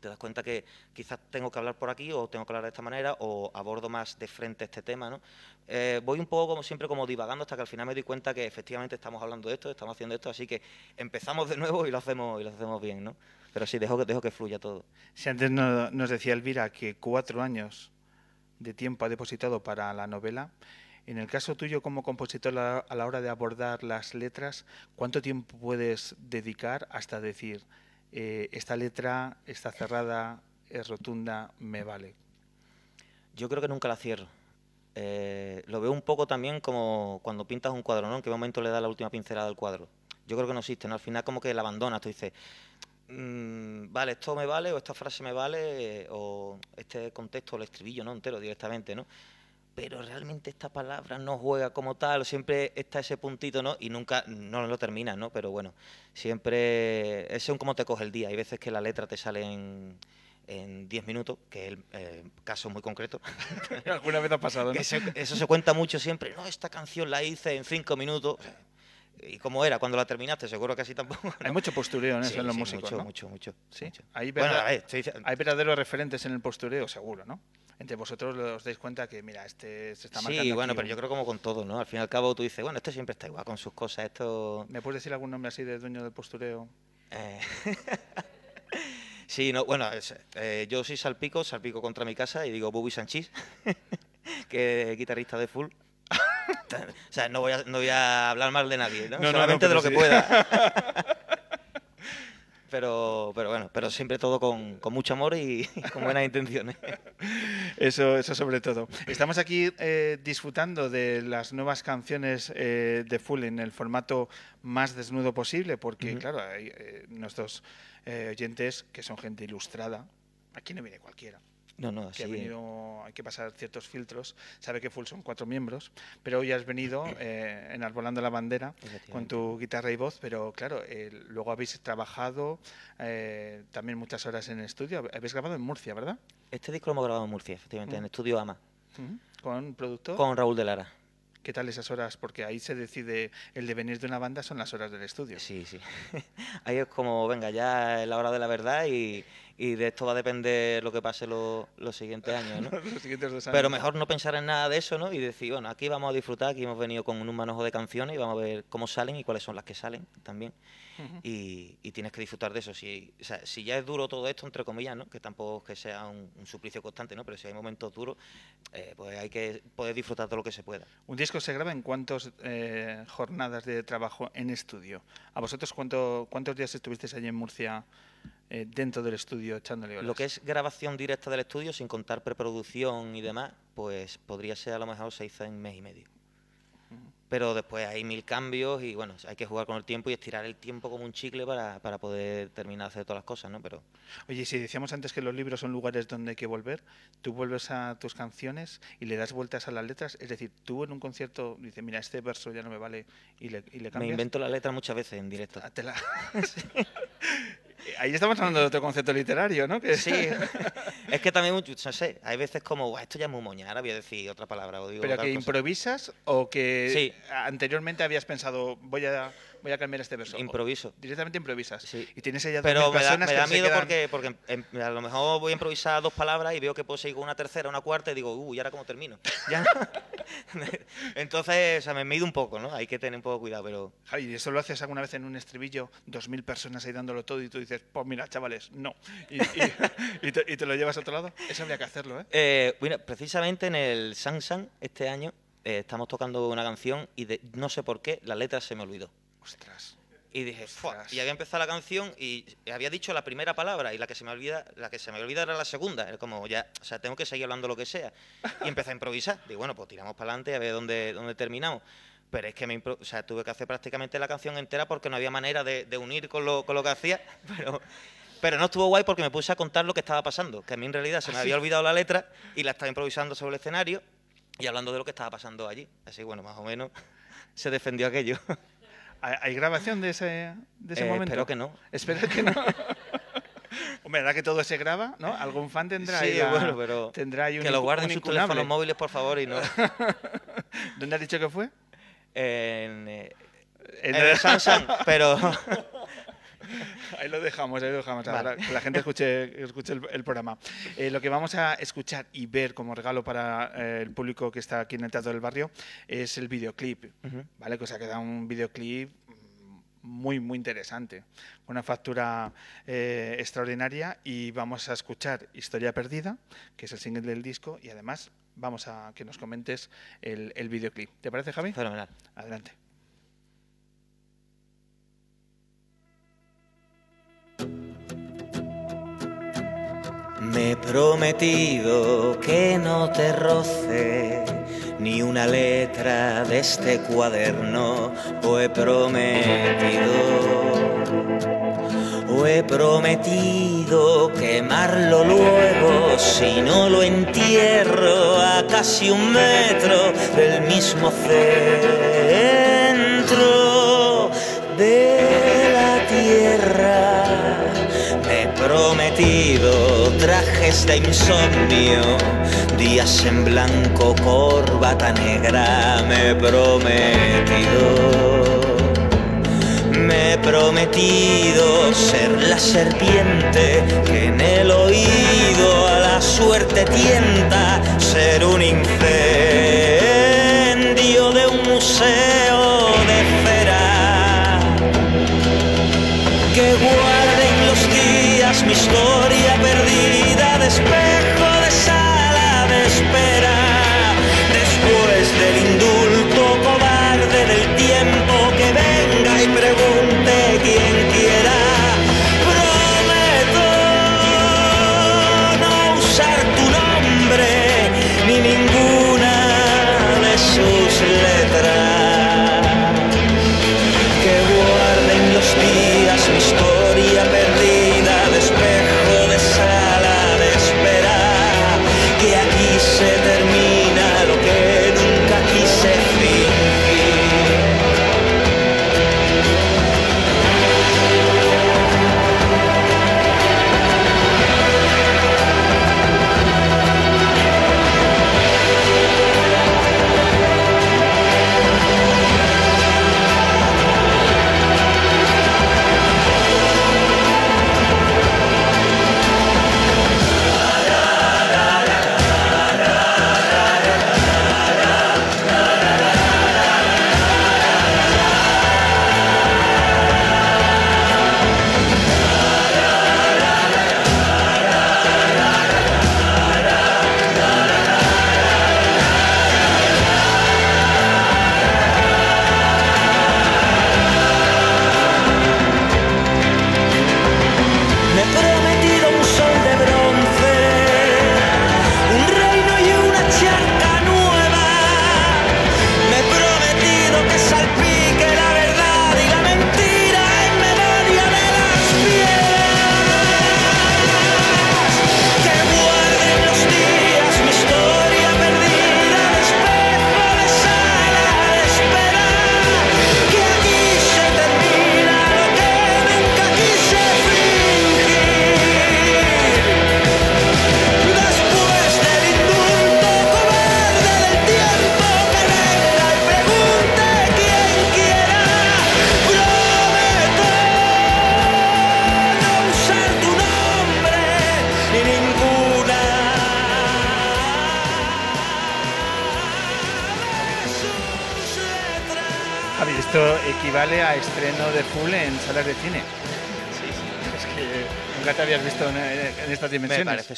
te das cuenta que quizás tengo que hablar por aquí o tengo que hablar de esta manera o abordo más de frente este tema, ¿no? Eh, voy un poco como siempre como divagando hasta que al final me doy cuenta que efectivamente estamos hablando de esto, estamos haciendo esto, así que empezamos de nuevo y lo hacemos y lo hacemos bien, ¿no? Pero sí, dejo dejo que fluya todo. Si antes no- nos decía Elvira que cuatro años de tiempo ha depositado para la novela, en el caso tuyo como compositor a la hora de abordar las letras, ¿cuánto tiempo puedes dedicar hasta decir eh, esta letra está cerrada, es rotunda, me vale? Yo creo que nunca la cierro. Eh, lo veo un poco también como cuando pintas un cuadro, ¿no? En qué momento le das la última pincelada al cuadro. Yo creo que no existe, ¿no? Al final como que la abandonas, tú dices, "Mm, vale, esto me vale, o esta frase me vale, o este contexto, el estribillo, ¿no? Entero directamente, ¿no? Pero realmente esta palabra no juega como tal, siempre está ese puntito, ¿no? Y nunca, no lo terminas, ¿no? Pero bueno, siempre es según cómo te coge el día. Hay veces que la letra te sale en en 10 minutos, que es el eh, caso muy concreto. Alguna vez ha pasado, ¿no? eso, eso se cuenta mucho siempre. No, esta canción la hice en 5 minutos. ¿Y cómo era cuando la terminaste? Seguro que así tampoco. Hay mucho postureo en eso Sí, en los sí, músicos, mucho, ¿no? mucho, mucho, ¿Sí? mucho. Hay, Bueno, verdad- a ver, estoy hay verdaderos referentes en el postureo, seguro, ¿no? Entre vosotros os dais cuenta que, mira, este se está marcando Sí, bueno, aquí pero un- yo creo como con todo, ¿no? Al fin y al cabo tú dices, bueno, este siempre está igual con sus cosas, esto... ¿Me puedes decir algún nombre así de dueño del postureo? Eh, Sí, no, bueno, es- eh, yo soy Salpico, Salpico contra mi casa y digo Bobby Sanchís, que es guitarrista de Full. o sea, no voy, a, no voy a hablar mal de nadie, ¿no? No, no, no, Solamente de lo que sí. pueda. Pero, pero bueno, pero siempre todo con, con mucho amor y, y con buenas intenciones. Eso, eso sobre todo. Estamos aquí eh, disfrutando de las nuevas canciones eh, de Full en el formato más desnudo posible, porque, claro, hay eh, nuestros eh, oyentes que son gente ilustrada. Aquí no viene cualquiera. No, no, que ha venido, hay que pasar ciertos filtros. Sabe que Full son cuatro miembros, pero hoy has venido eh, enarbolando la bandera con tu guitarra y voz, pero claro, eh, luego habéis trabajado eh, también muchas horas en el estudio. Habéis grabado en Murcia, ¿verdad? Este disco lo hemos grabado en Murcia, efectivamente, en Mm. Estudio Ama, Ujú. ¿Con productor? con Raúl de Lara. ¿Qué tal esas horas? Porque ahí se decide el devenir de una banda, son las horas del estudio. Sí, sí. Ahí es como, venga, ya es la hora de la verdad y, y de esto va a depender lo que pase lo- los siguientes años, ¿no? Los siguientes dos Pero años. mejor no pensar en nada de eso, ¿no? Y decir, bueno, aquí vamos a disfrutar, aquí hemos venido con un manojo de canciones y vamos a ver cómo salen y cuáles son las que salen también. Y, y tienes que disfrutar de eso. Si, o sea, si ya es duro todo esto, entre comillas, ¿no? Que tampoco es que sea un, un suplicio constante, ¿no? Pero si hay momentos duros, eh, pues hay que poder disfrutar todo lo que se pueda. ¿Un disco se graba en cuántas jornadas de trabajo en estudio? ¿A vosotros cuánto, cuántos días estuvisteis allí en Murcia eh, dentro del estudio echándole horas? Lo que es grabación directa del estudio, sin contar preproducción y demás, pues podría ser a lo mejor se hizo en mes y medio. Pero después hay mil cambios y bueno, hay que jugar con el tiempo y estirar el tiempo como un chicle para, para poder terminar de hacer todas las cosas, ¿no? Pero Oye, si decíamos antes que los libros son lugares donde hay que volver, tú vuelves a tus canciones y le das vueltas a las letras, es decir, tú en un concierto dices, mira, este verso ya no me vale y le, y le me cambias. invento la letra muchas veces en directo. Te la- Ahí estamos hablando de otro concepto literario, ¿no? Que- Sí, es que también, no sé, hay veces como, "Buah, esto ya es muy moña, ahora voy a decir otra palabra. O digo Pero que cosa". improvisas o que Sí. anteriormente habías pensado, voy a, voy a cambiar este verso. Improviso. Directamente improvisas. Y tienes allá Pero 2000 me da, me da miedo quedan- porque, porque em- em, a lo mejor voy a improvisar dos palabras y veo que puedo seguir con una tercera, una cuarta y digo, uy, ¿y ahora cómo termino? Ya. Entonces, o sea, me mido un poco, ¿no? Hay que tener un poco de cuidado, pero Javi, ¿y eso lo haces alguna vez en un estribillo? Dos mil personas ahí dándolo todo y tú dices, pues mira, chavales, no. Y, y- y te, y te lo llevas a otro lado. Eso habría que hacerlo, ¿eh? Eh, mira, precisamente en el Samsung este año eh, estamos tocando una canción y de- no sé por qué la letra se me olvidó. Ostras. Y dije, "Fua", y había empezado la canción y había dicho la primera palabra y la que se me olvida, la que se me olvida era la segunda. Era como ya, o sea, tengo que seguir hablando lo que sea. Y empecé a improvisar. Digo, bueno, pues tiramos para adelante a ver dónde, dónde terminamos. Pero es que me o sea, tuve que hacer prácticamente la canción entera porque no había manera de, de unir con lo, con lo que hacía. Pero, pero no estuvo guay porque me puse a contar lo que estaba pasando, que a mí en realidad se me ¿Ah, había olvidado la letra y la estaba improvisando sobre el escenario y hablando de lo que estaba pasando allí. Así, bueno, más o menos se defendió aquello. ¿Hay, grabación de ese, de ese Eh, momento? espero que no. Espero que no. Hombre, ahora que todo se graba, ¿no? Algún fan tendrá ahí Sí, la- bueno, pero tendrá ahí un que lo guarden incunable. teléfonos móviles, por favor, y no. ¿Dónde has dicho que fue? En, eh, En en el Samsung, pero Ahí lo dejamos, ahí lo dejamos. Vale. ahora que la gente escuche, escuche el, el programa. Eh, lo que vamos a escuchar y ver como regalo para eh, el público que está aquí en el Teatro del Barrio es el videoclip. Ujú. ¿Vale? Que os ha quedado un videoclip muy, muy interesante. Una factura eh, extraordinaria y vamos a escuchar Historia Perdida, que es el single del disco, y además vamos a que nos comentes el, el videoclip. ¿Te parece, Javi? Fenomenal. Adelante. Me he prometido que no te roce ni una letra de este cuaderno, o he prometido, o he prometido quemarlo luego. Si no lo entierro a casi un metro del mismo centro prometido trajes de insomnio, días en blanco, corbata negra, me he prometido. Me he prometido ser la serpiente que en el oído a la suerte tienta, ser un incendio de un museo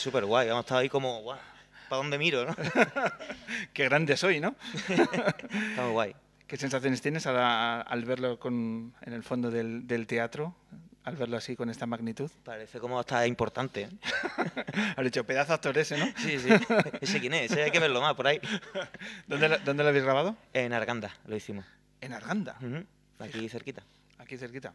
súper guay. Hemos estado ahí como, guau, ¿para dónde miro, no? Qué grande soy, ¿no? Está muy guay. ¿Qué sensaciones tienes al, al verlo con, en el fondo del, del teatro? Al verlo así con esta magnitud. Parece como hasta importante. Has dicho pedazo actor ese, ¿no? Sí, sí. Ese quién es, ese hay que verlo más por ahí. ¿Dónde, lo- ¿Dónde lo habéis grabado? En Arganda lo hicimos. En Arganda. Aquí cerquita. Aquí cerquita.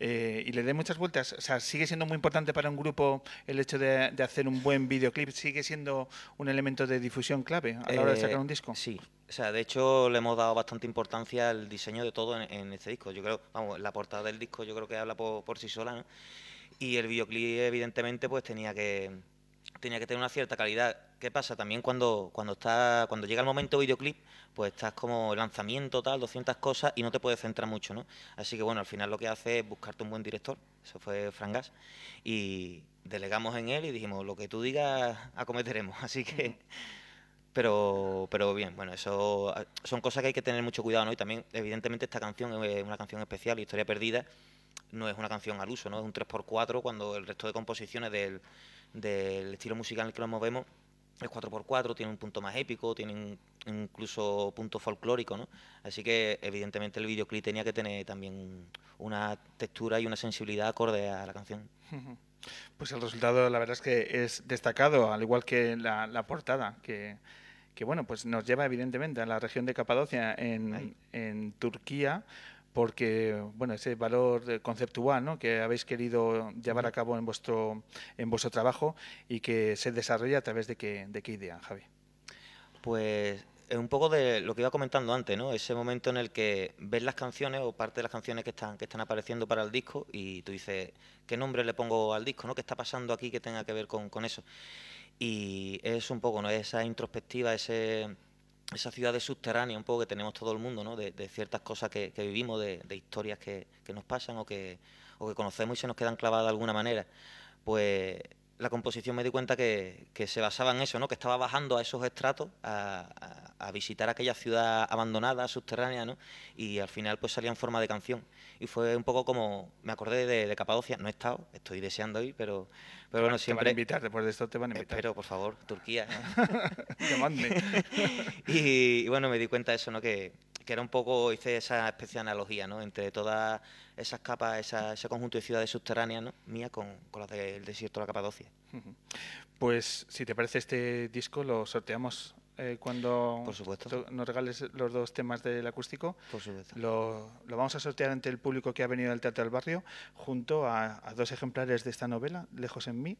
Eh, y le dé muchas vueltas. O sea, sigue siendo muy importante para un grupo el hecho de, de hacer un buen videoclip. Sigue siendo un elemento de difusión clave a la hora de Eh, sacar un disco. Sí, o sea, de hecho le hemos dado bastante importancia al diseño de todo en, en este disco. Yo creo, vamos, la portada del disco yo creo que habla por, por sí sola, ¿no? Y el videoclip evidentemente pues tenía que tenía que tener una cierta calidad. ¿Qué pasa? También cuando cuando está cuando llega el momento videoclip, pues estás como lanzamiento tal, 200 cosas y no te puedes centrar mucho, ¿no? Así que bueno, al final lo que hace es buscarte un buen director. Eso fue Frangas y delegamos en él y dijimos, lo que tú digas acometeremos. Así que pero, pero bien, bueno, eso son cosas que hay que tener mucho cuidado, ¿no? Y también, evidentemente, esta canción es una canción especial, Historia Perdida, no es una canción al uso, ¿no? Es un 3x4 cuando el resto de composiciones del, del estilo musical en el que nos movemos es 4x4, tiene un punto más épico, tiene un- incluso punto folclórico, ¿no? Así que, evidentemente, el videoclip tenía que tener también una textura y una sensibilidad acorde a la canción. Pues el resultado, la verdad es que es destacado, al igual que la, la portada, que, que, bueno, pues nos lleva evidentemente a la región de Capadocia en, en Turquía porque bueno, ese valor eh, conceptual ¿no? que habéis querido llevar a cabo en vuestro, en vuestro trabajo y que se desarrolla a través de qué, de qué idea, Javi. Pues es un poco de lo que iba comentando antes, ¿no? Ese momento en el que ves las canciones o parte de las canciones que están, que están apareciendo para el disco y tú dices, ¿qué nombre le pongo al disco, ¿no? ¿Qué está pasando aquí que tenga que ver con, con eso? Y es un poco, ¿no? Esa introspectiva, ese, esa ciudad subterránea un poco que tenemos todo el mundo, ¿no? De, de ciertas cosas que, que vivimos, de, de historias que, que, nos pasan o que, o que conocemos y se nos quedan clavadas de alguna manera. Pues la composición me di cuenta que, que, se basaba en eso, ¿no? que estaba bajando a esos estratos a, a, a, visitar aquella ciudad abandonada, subterránea, ¿no? y al final pues salía en forma de canción. Y fue un poco como, me acordé de, de Capadocia, no he estado, estoy deseando ir, pero, pero bueno, siempre... Te van a invitar, después de esto te van a invitar. Espero, por favor, Turquía. Llamadme. y, y, bueno, me di cuenta de eso, ¿no? Que, que era un poco, hice esa especie de analogía, ¿no? Entre todas esas capas, esa, ese conjunto de ciudades subterráneas, ¿no? Mía con, con las del desierto de la Capadocia. Pues, si te parece este disco, lo sorteamos eh, cuando Por supuesto. nos regales los dos temas del acústico. Por supuesto. Lo, lo, vamos a sortear ante el público que ha venido al Teatro del Barrio, junto a, a dos ejemplares de esta novela, Lejos en mí,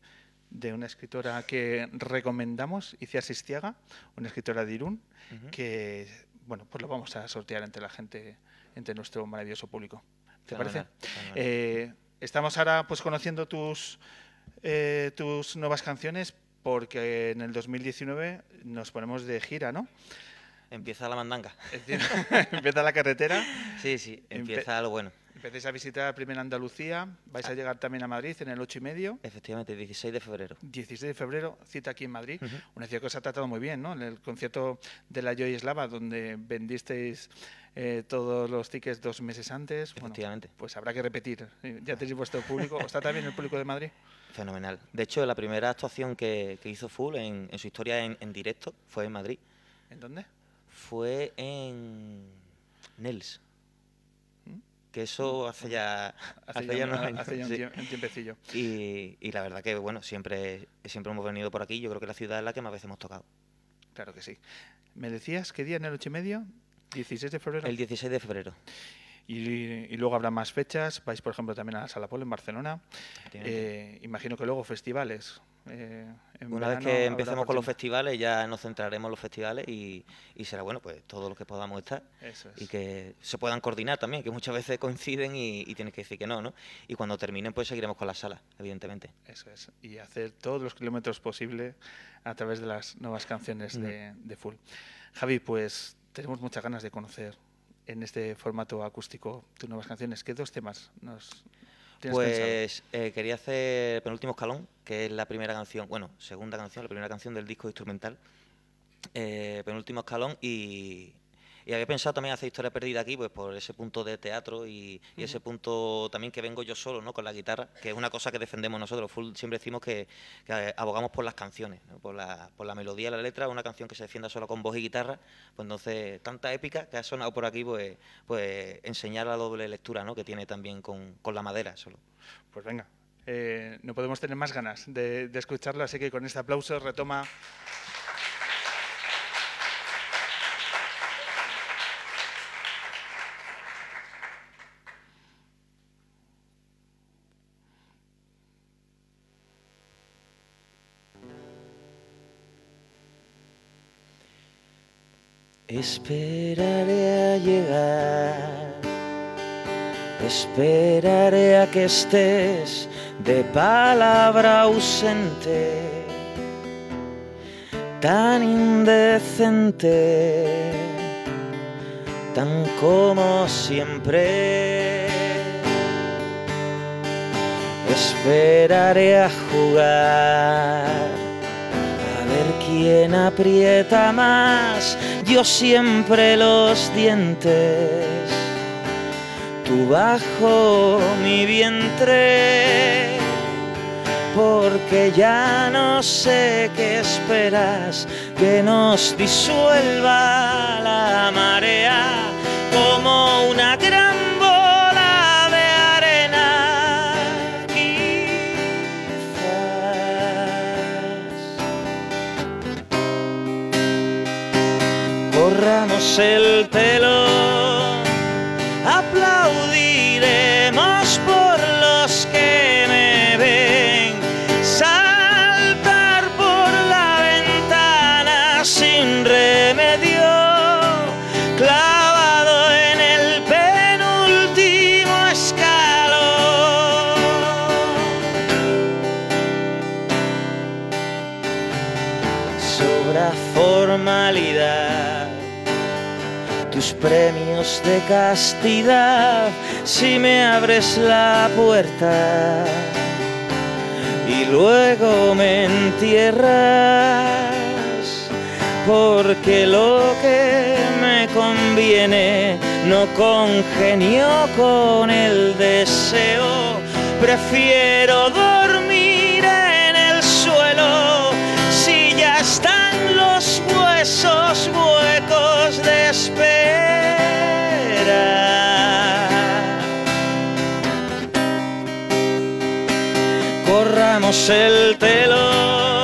de una escritora que recomendamos, Iciar Sistiaga, una escritora de Irún, uh -huh. que bueno, pues lo vamos a sortear entre la gente, entre nuestro maravilloso público. ¿Te parece? Eh, estamos ahora pues conociendo tus, eh, tus nuevas canciones porque en el 2019 nos ponemos de gira, ¿no? Empieza la mandanga. empieza la carretera. Sí, sí, empieza lo bueno. Empecéis a visitar primero Andalucía, vais a llegar también a Madrid en el 8 y medio. Efectivamente, 16 de febrero. 16 de febrero, cita aquí en Madrid. Uh -huh. Una ciudad que os ha tratado muy bien, ¿no? En el concierto de la Joy Eslava, donde vendisteis eh, todos los tickets dos meses antes. Efectivamente. Bueno, pues habrá que repetir. Ya tenéis vuestro público. ¿Os está también el público de Madrid? Fenomenal. De hecho, la primera actuación que, que hizo Full en, en su historia en, en, directo fue en Madrid. ¿En dónde? Fue en Nels que eso hace ya hace, hace ya, unos años, hace ya un, sí. un, tiempecillo. Y, y, la verdad que bueno, siempre, siempre hemos venido por aquí, yo creo que la ciudad es la que más veces hemos tocado. Claro que sí. ¿Me decías qué día en el ocho y medio? 16 de febrero. El 16 de febrero. Y, y, luego habrá más fechas. Vais, por ejemplo, también a la Sala Polo en Barcelona. Eh, imagino que luego festivales. Eh, Una vez que empecemos con los festivales, ya nos centraremos en los festivales y, y, será bueno, pues todo lo que podamos estar. Es. Y que se puedan coordinar también, que muchas veces coinciden y, y, tienes que decir que no, ¿no? Y cuando terminen, pues seguiremos con las salas, evidentemente. Eso es. Y hacer todos los kilómetros posibles a través de las nuevas canciones mm. de, de Full. Javi, pues tenemos muchas ganas de conocer en este formato acústico tus nuevas canciones. ¿Qué dos temas nos pues eh, quería hacer Penúltimo Escalón, que es la primera canción, bueno, segunda canción, la primera canción del disco instrumental. Eh, Penúltimo Escalón y, y, había pensado también hacer Historia Perdida aquí, pues por ese punto de teatro y, y, ese punto también que vengo yo solo, ¿no? Con la guitarra, que es una cosa que defendemos nosotros. Full siempre decimos que, que abogamos por las canciones, ¿no? por, la, por la melodía, la letra, una canción que se defienda solo con voz y guitarra. Pues entonces, tanta épica que ha sonado por aquí, pues, pues enseñar la doble lectura, ¿no? Que tiene también con, con la madera solo. Pues venga, eh, no podemos tener más ganas de, de escucharlo, así que con este aplauso retoma Esperaré a llegar, esperaré a que estés de palabra ausente, tan indecente, tan como siempre. Esperaré a jugar quien aprieta más, yo siempre los dientes, tú bajo mi vientre, porque ya no sé qué esperas, que nos disuelva la marea como una gran el pelo, premios de castidad, si me abres la puerta y luego me entierras, porque lo que me conviene no congenio con el deseo. Prefiero dormir están los huesos huecos de espera. Corramos el telón,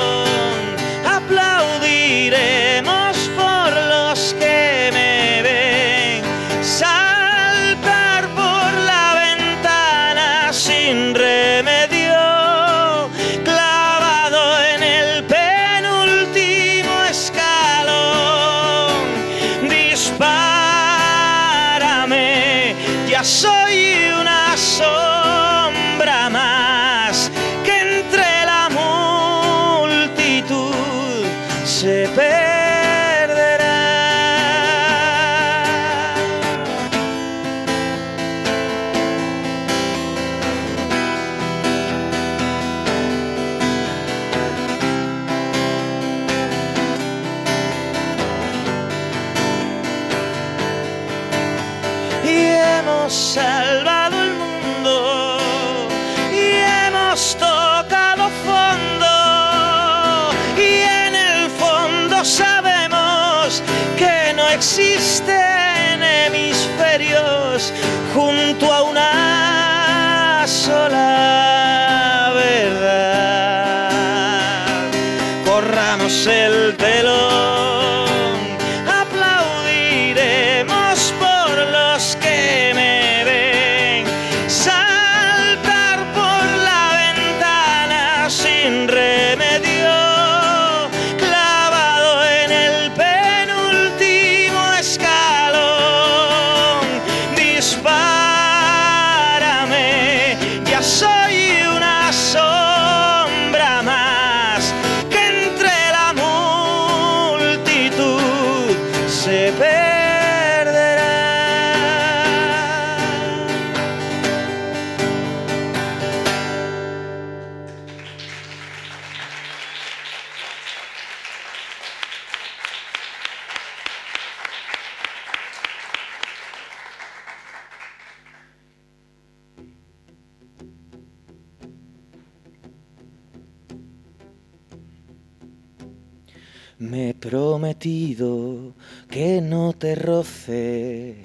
prometido que no te roce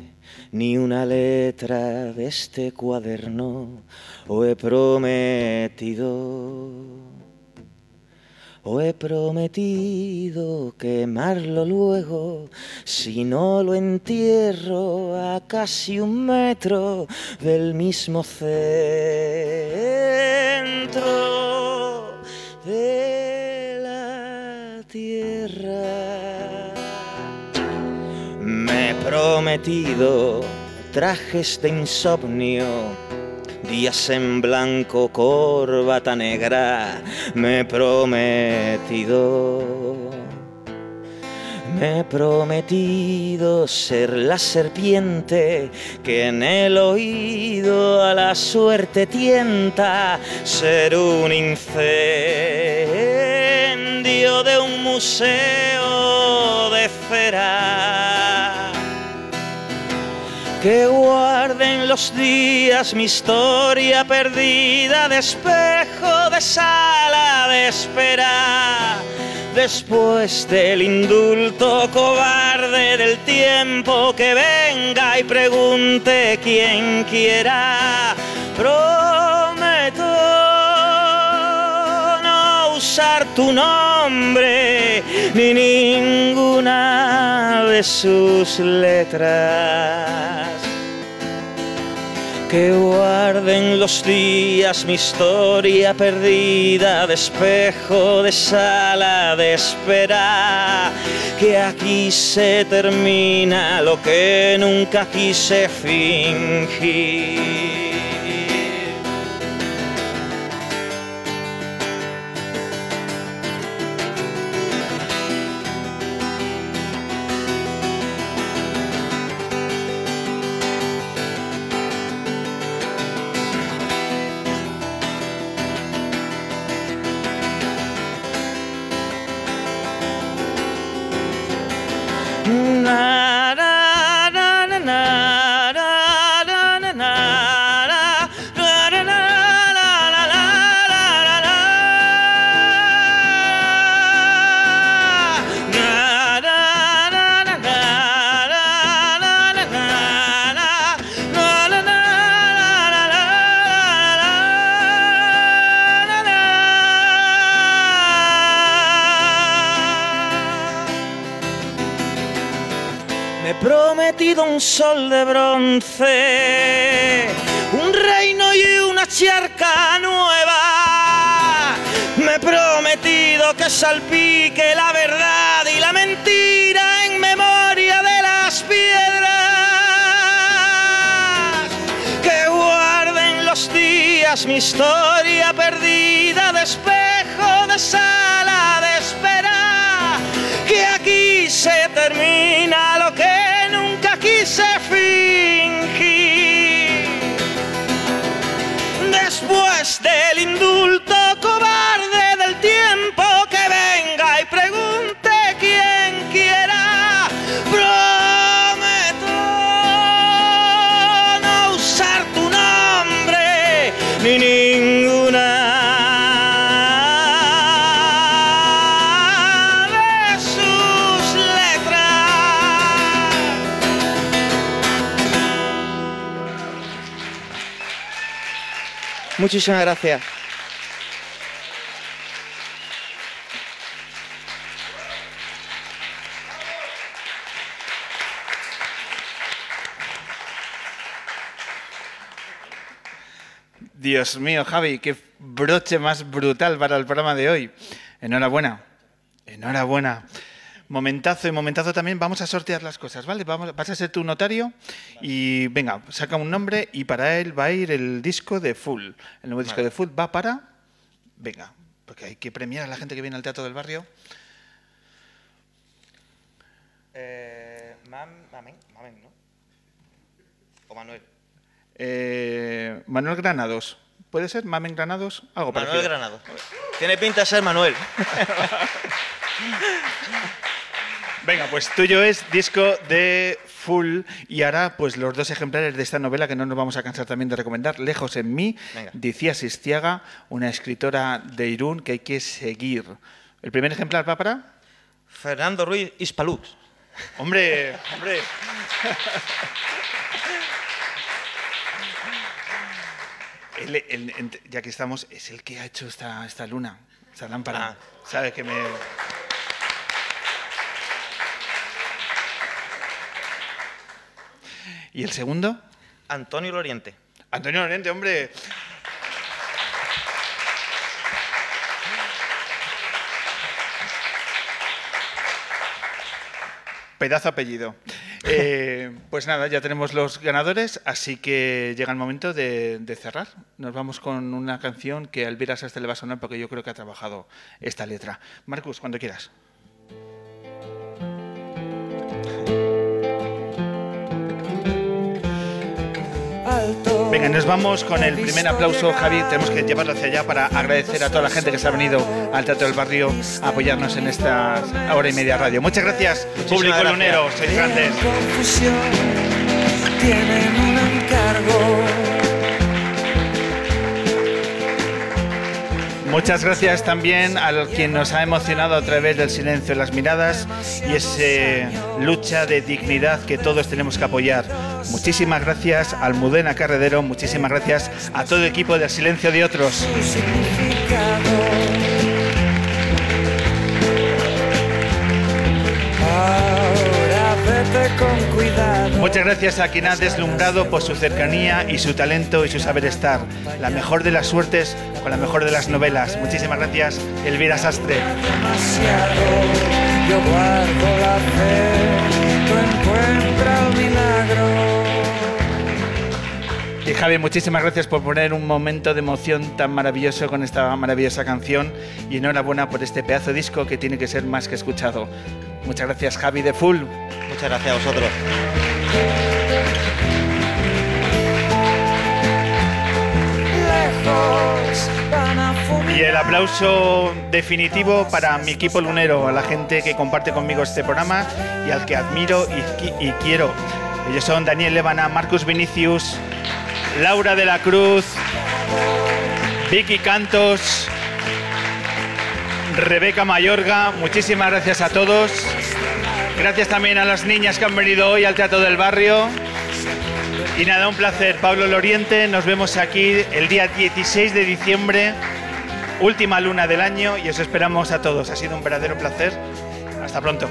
ni una letra de este cuaderno. O he prometido, o he prometido quemarlo luego si no lo entierro a casi un metro del mismo centro Prometido trajes de insomnio, días en blanco, corbata negra. Me he prometido. Me he prometido ser la serpiente que en el oído a la suerte tienta, ser un incendio de un museo de cera que guarden los días mi historia perdida de espejo, de sala de espera. Después del indulto cobarde del tiempo que venga y pregunte quien quiera, prometo tu nombre ni ninguna de sus letras. Que guarden los días mi historia perdida de espejo, de sala de espera. Que aquí se termina lo que nunca quise fingir. Sol de bronce, un reino y una charca nueva. Me he prometido que salpique la verdad y la mentira en memoria de las piedras. Que guarden los días mi historia perdida de espejo, de sala de espera. Que aquí se termina lo que Muchísimas gracias. Dios mío, Javi, qué broche más brutal para el programa de hoy. Enhorabuena, enhorabuena. Momentazo y momentazo también. Vamos a sortear las cosas, ¿vale? Vamos, vas a ser tu notario y venga, saca un nombre y para él va a ir el disco de Full. El nuevo disco Vale. de Full va para... Venga, porque hay que premiar a la gente que viene al Teatro del Barrio. Eh, mam- mamen, mamen, ¿no? O Manuel. Eh, Manuel Granados. ¿Puede ser? ¿Mamen Granados? Algo Manuel parecido. Granado. Tiene pinta de ser Manuel. Venga, pues tuyo es disco de Full y ahora pues los dos ejemplares de esta novela que no nos vamos a cansar también de recomendar, Lejos en mí, Venga. Sistiaga, una escritora de Irún que hay que seguir. ¿El primer ejemplar va para? Fernando Ruiz Ispaluz. Hombre, hombre. Ya que estamos, es el que ha hecho esta, esta luna, esta lámpara. ¿Sabe que me...? ¿Y el segundo? Antonio Loriente. Antonio Loriente, hombre. Pedazo apellido. Eh, pues nada, ya tenemos los ganadores, así que llega el momento de, de cerrar. Nos vamos con una canción que a Elvira Sastre le va a sonar porque yo creo que ha trabajado esta letra. Marcus, cuando quieras. Venga, nos vamos con el primer aplauso, Javi. Tenemos que llevarlo hacia allá para agradecer a toda la gente que se ha venido al Teatro del Barrio a apoyarnos en esta hora y media radio. Muchas gracias, público gracias. lunero. Sois grandes. confusión tienen un encargo. Muchas gracias también a quien nos ha emocionado a través del silencio de las miradas y esa lucha de dignidad que todos tenemos que apoyar. Muchísimas gracias al Mudena Carredero, muchísimas gracias a todo el equipo del Silencio de Otros. Con cuidado. Muchas gracias a quien ha deslumbrado por su cercanía y su talento y su saber estar. La mejor de las suertes con la mejor de las novelas. Muchísimas gracias, Elvira Sastre. demasiado. Yo guardo la fe, tú encuentra el milagro. Y Javi, muchísimas gracias por poner un momento de emoción tan maravilloso con esta maravillosa canción y enhorabuena por este pedazo de disco que tiene que ser más que escuchado. Muchas gracias, Javi de Full. Muchas gracias a vosotros. Y el aplauso definitivo para mi equipo lunero, a la gente que comparte conmigo este programa y al que admiro y, y quiero. Ellos son Daniel Levana, Marcus Vinicius, Laura de la Cruz, Vicky Cantos, Rebeca Mayorga. Muchísimas gracias a todos. Gracias también a las niñas que han venido hoy al Teatro del Barrio. Y nada, un placer. Pablo Loriente, nos vemos aquí el día 16 de diciembre, última luna del año, y os esperamos a todos. Ha sido un verdadero placer. Hasta pronto.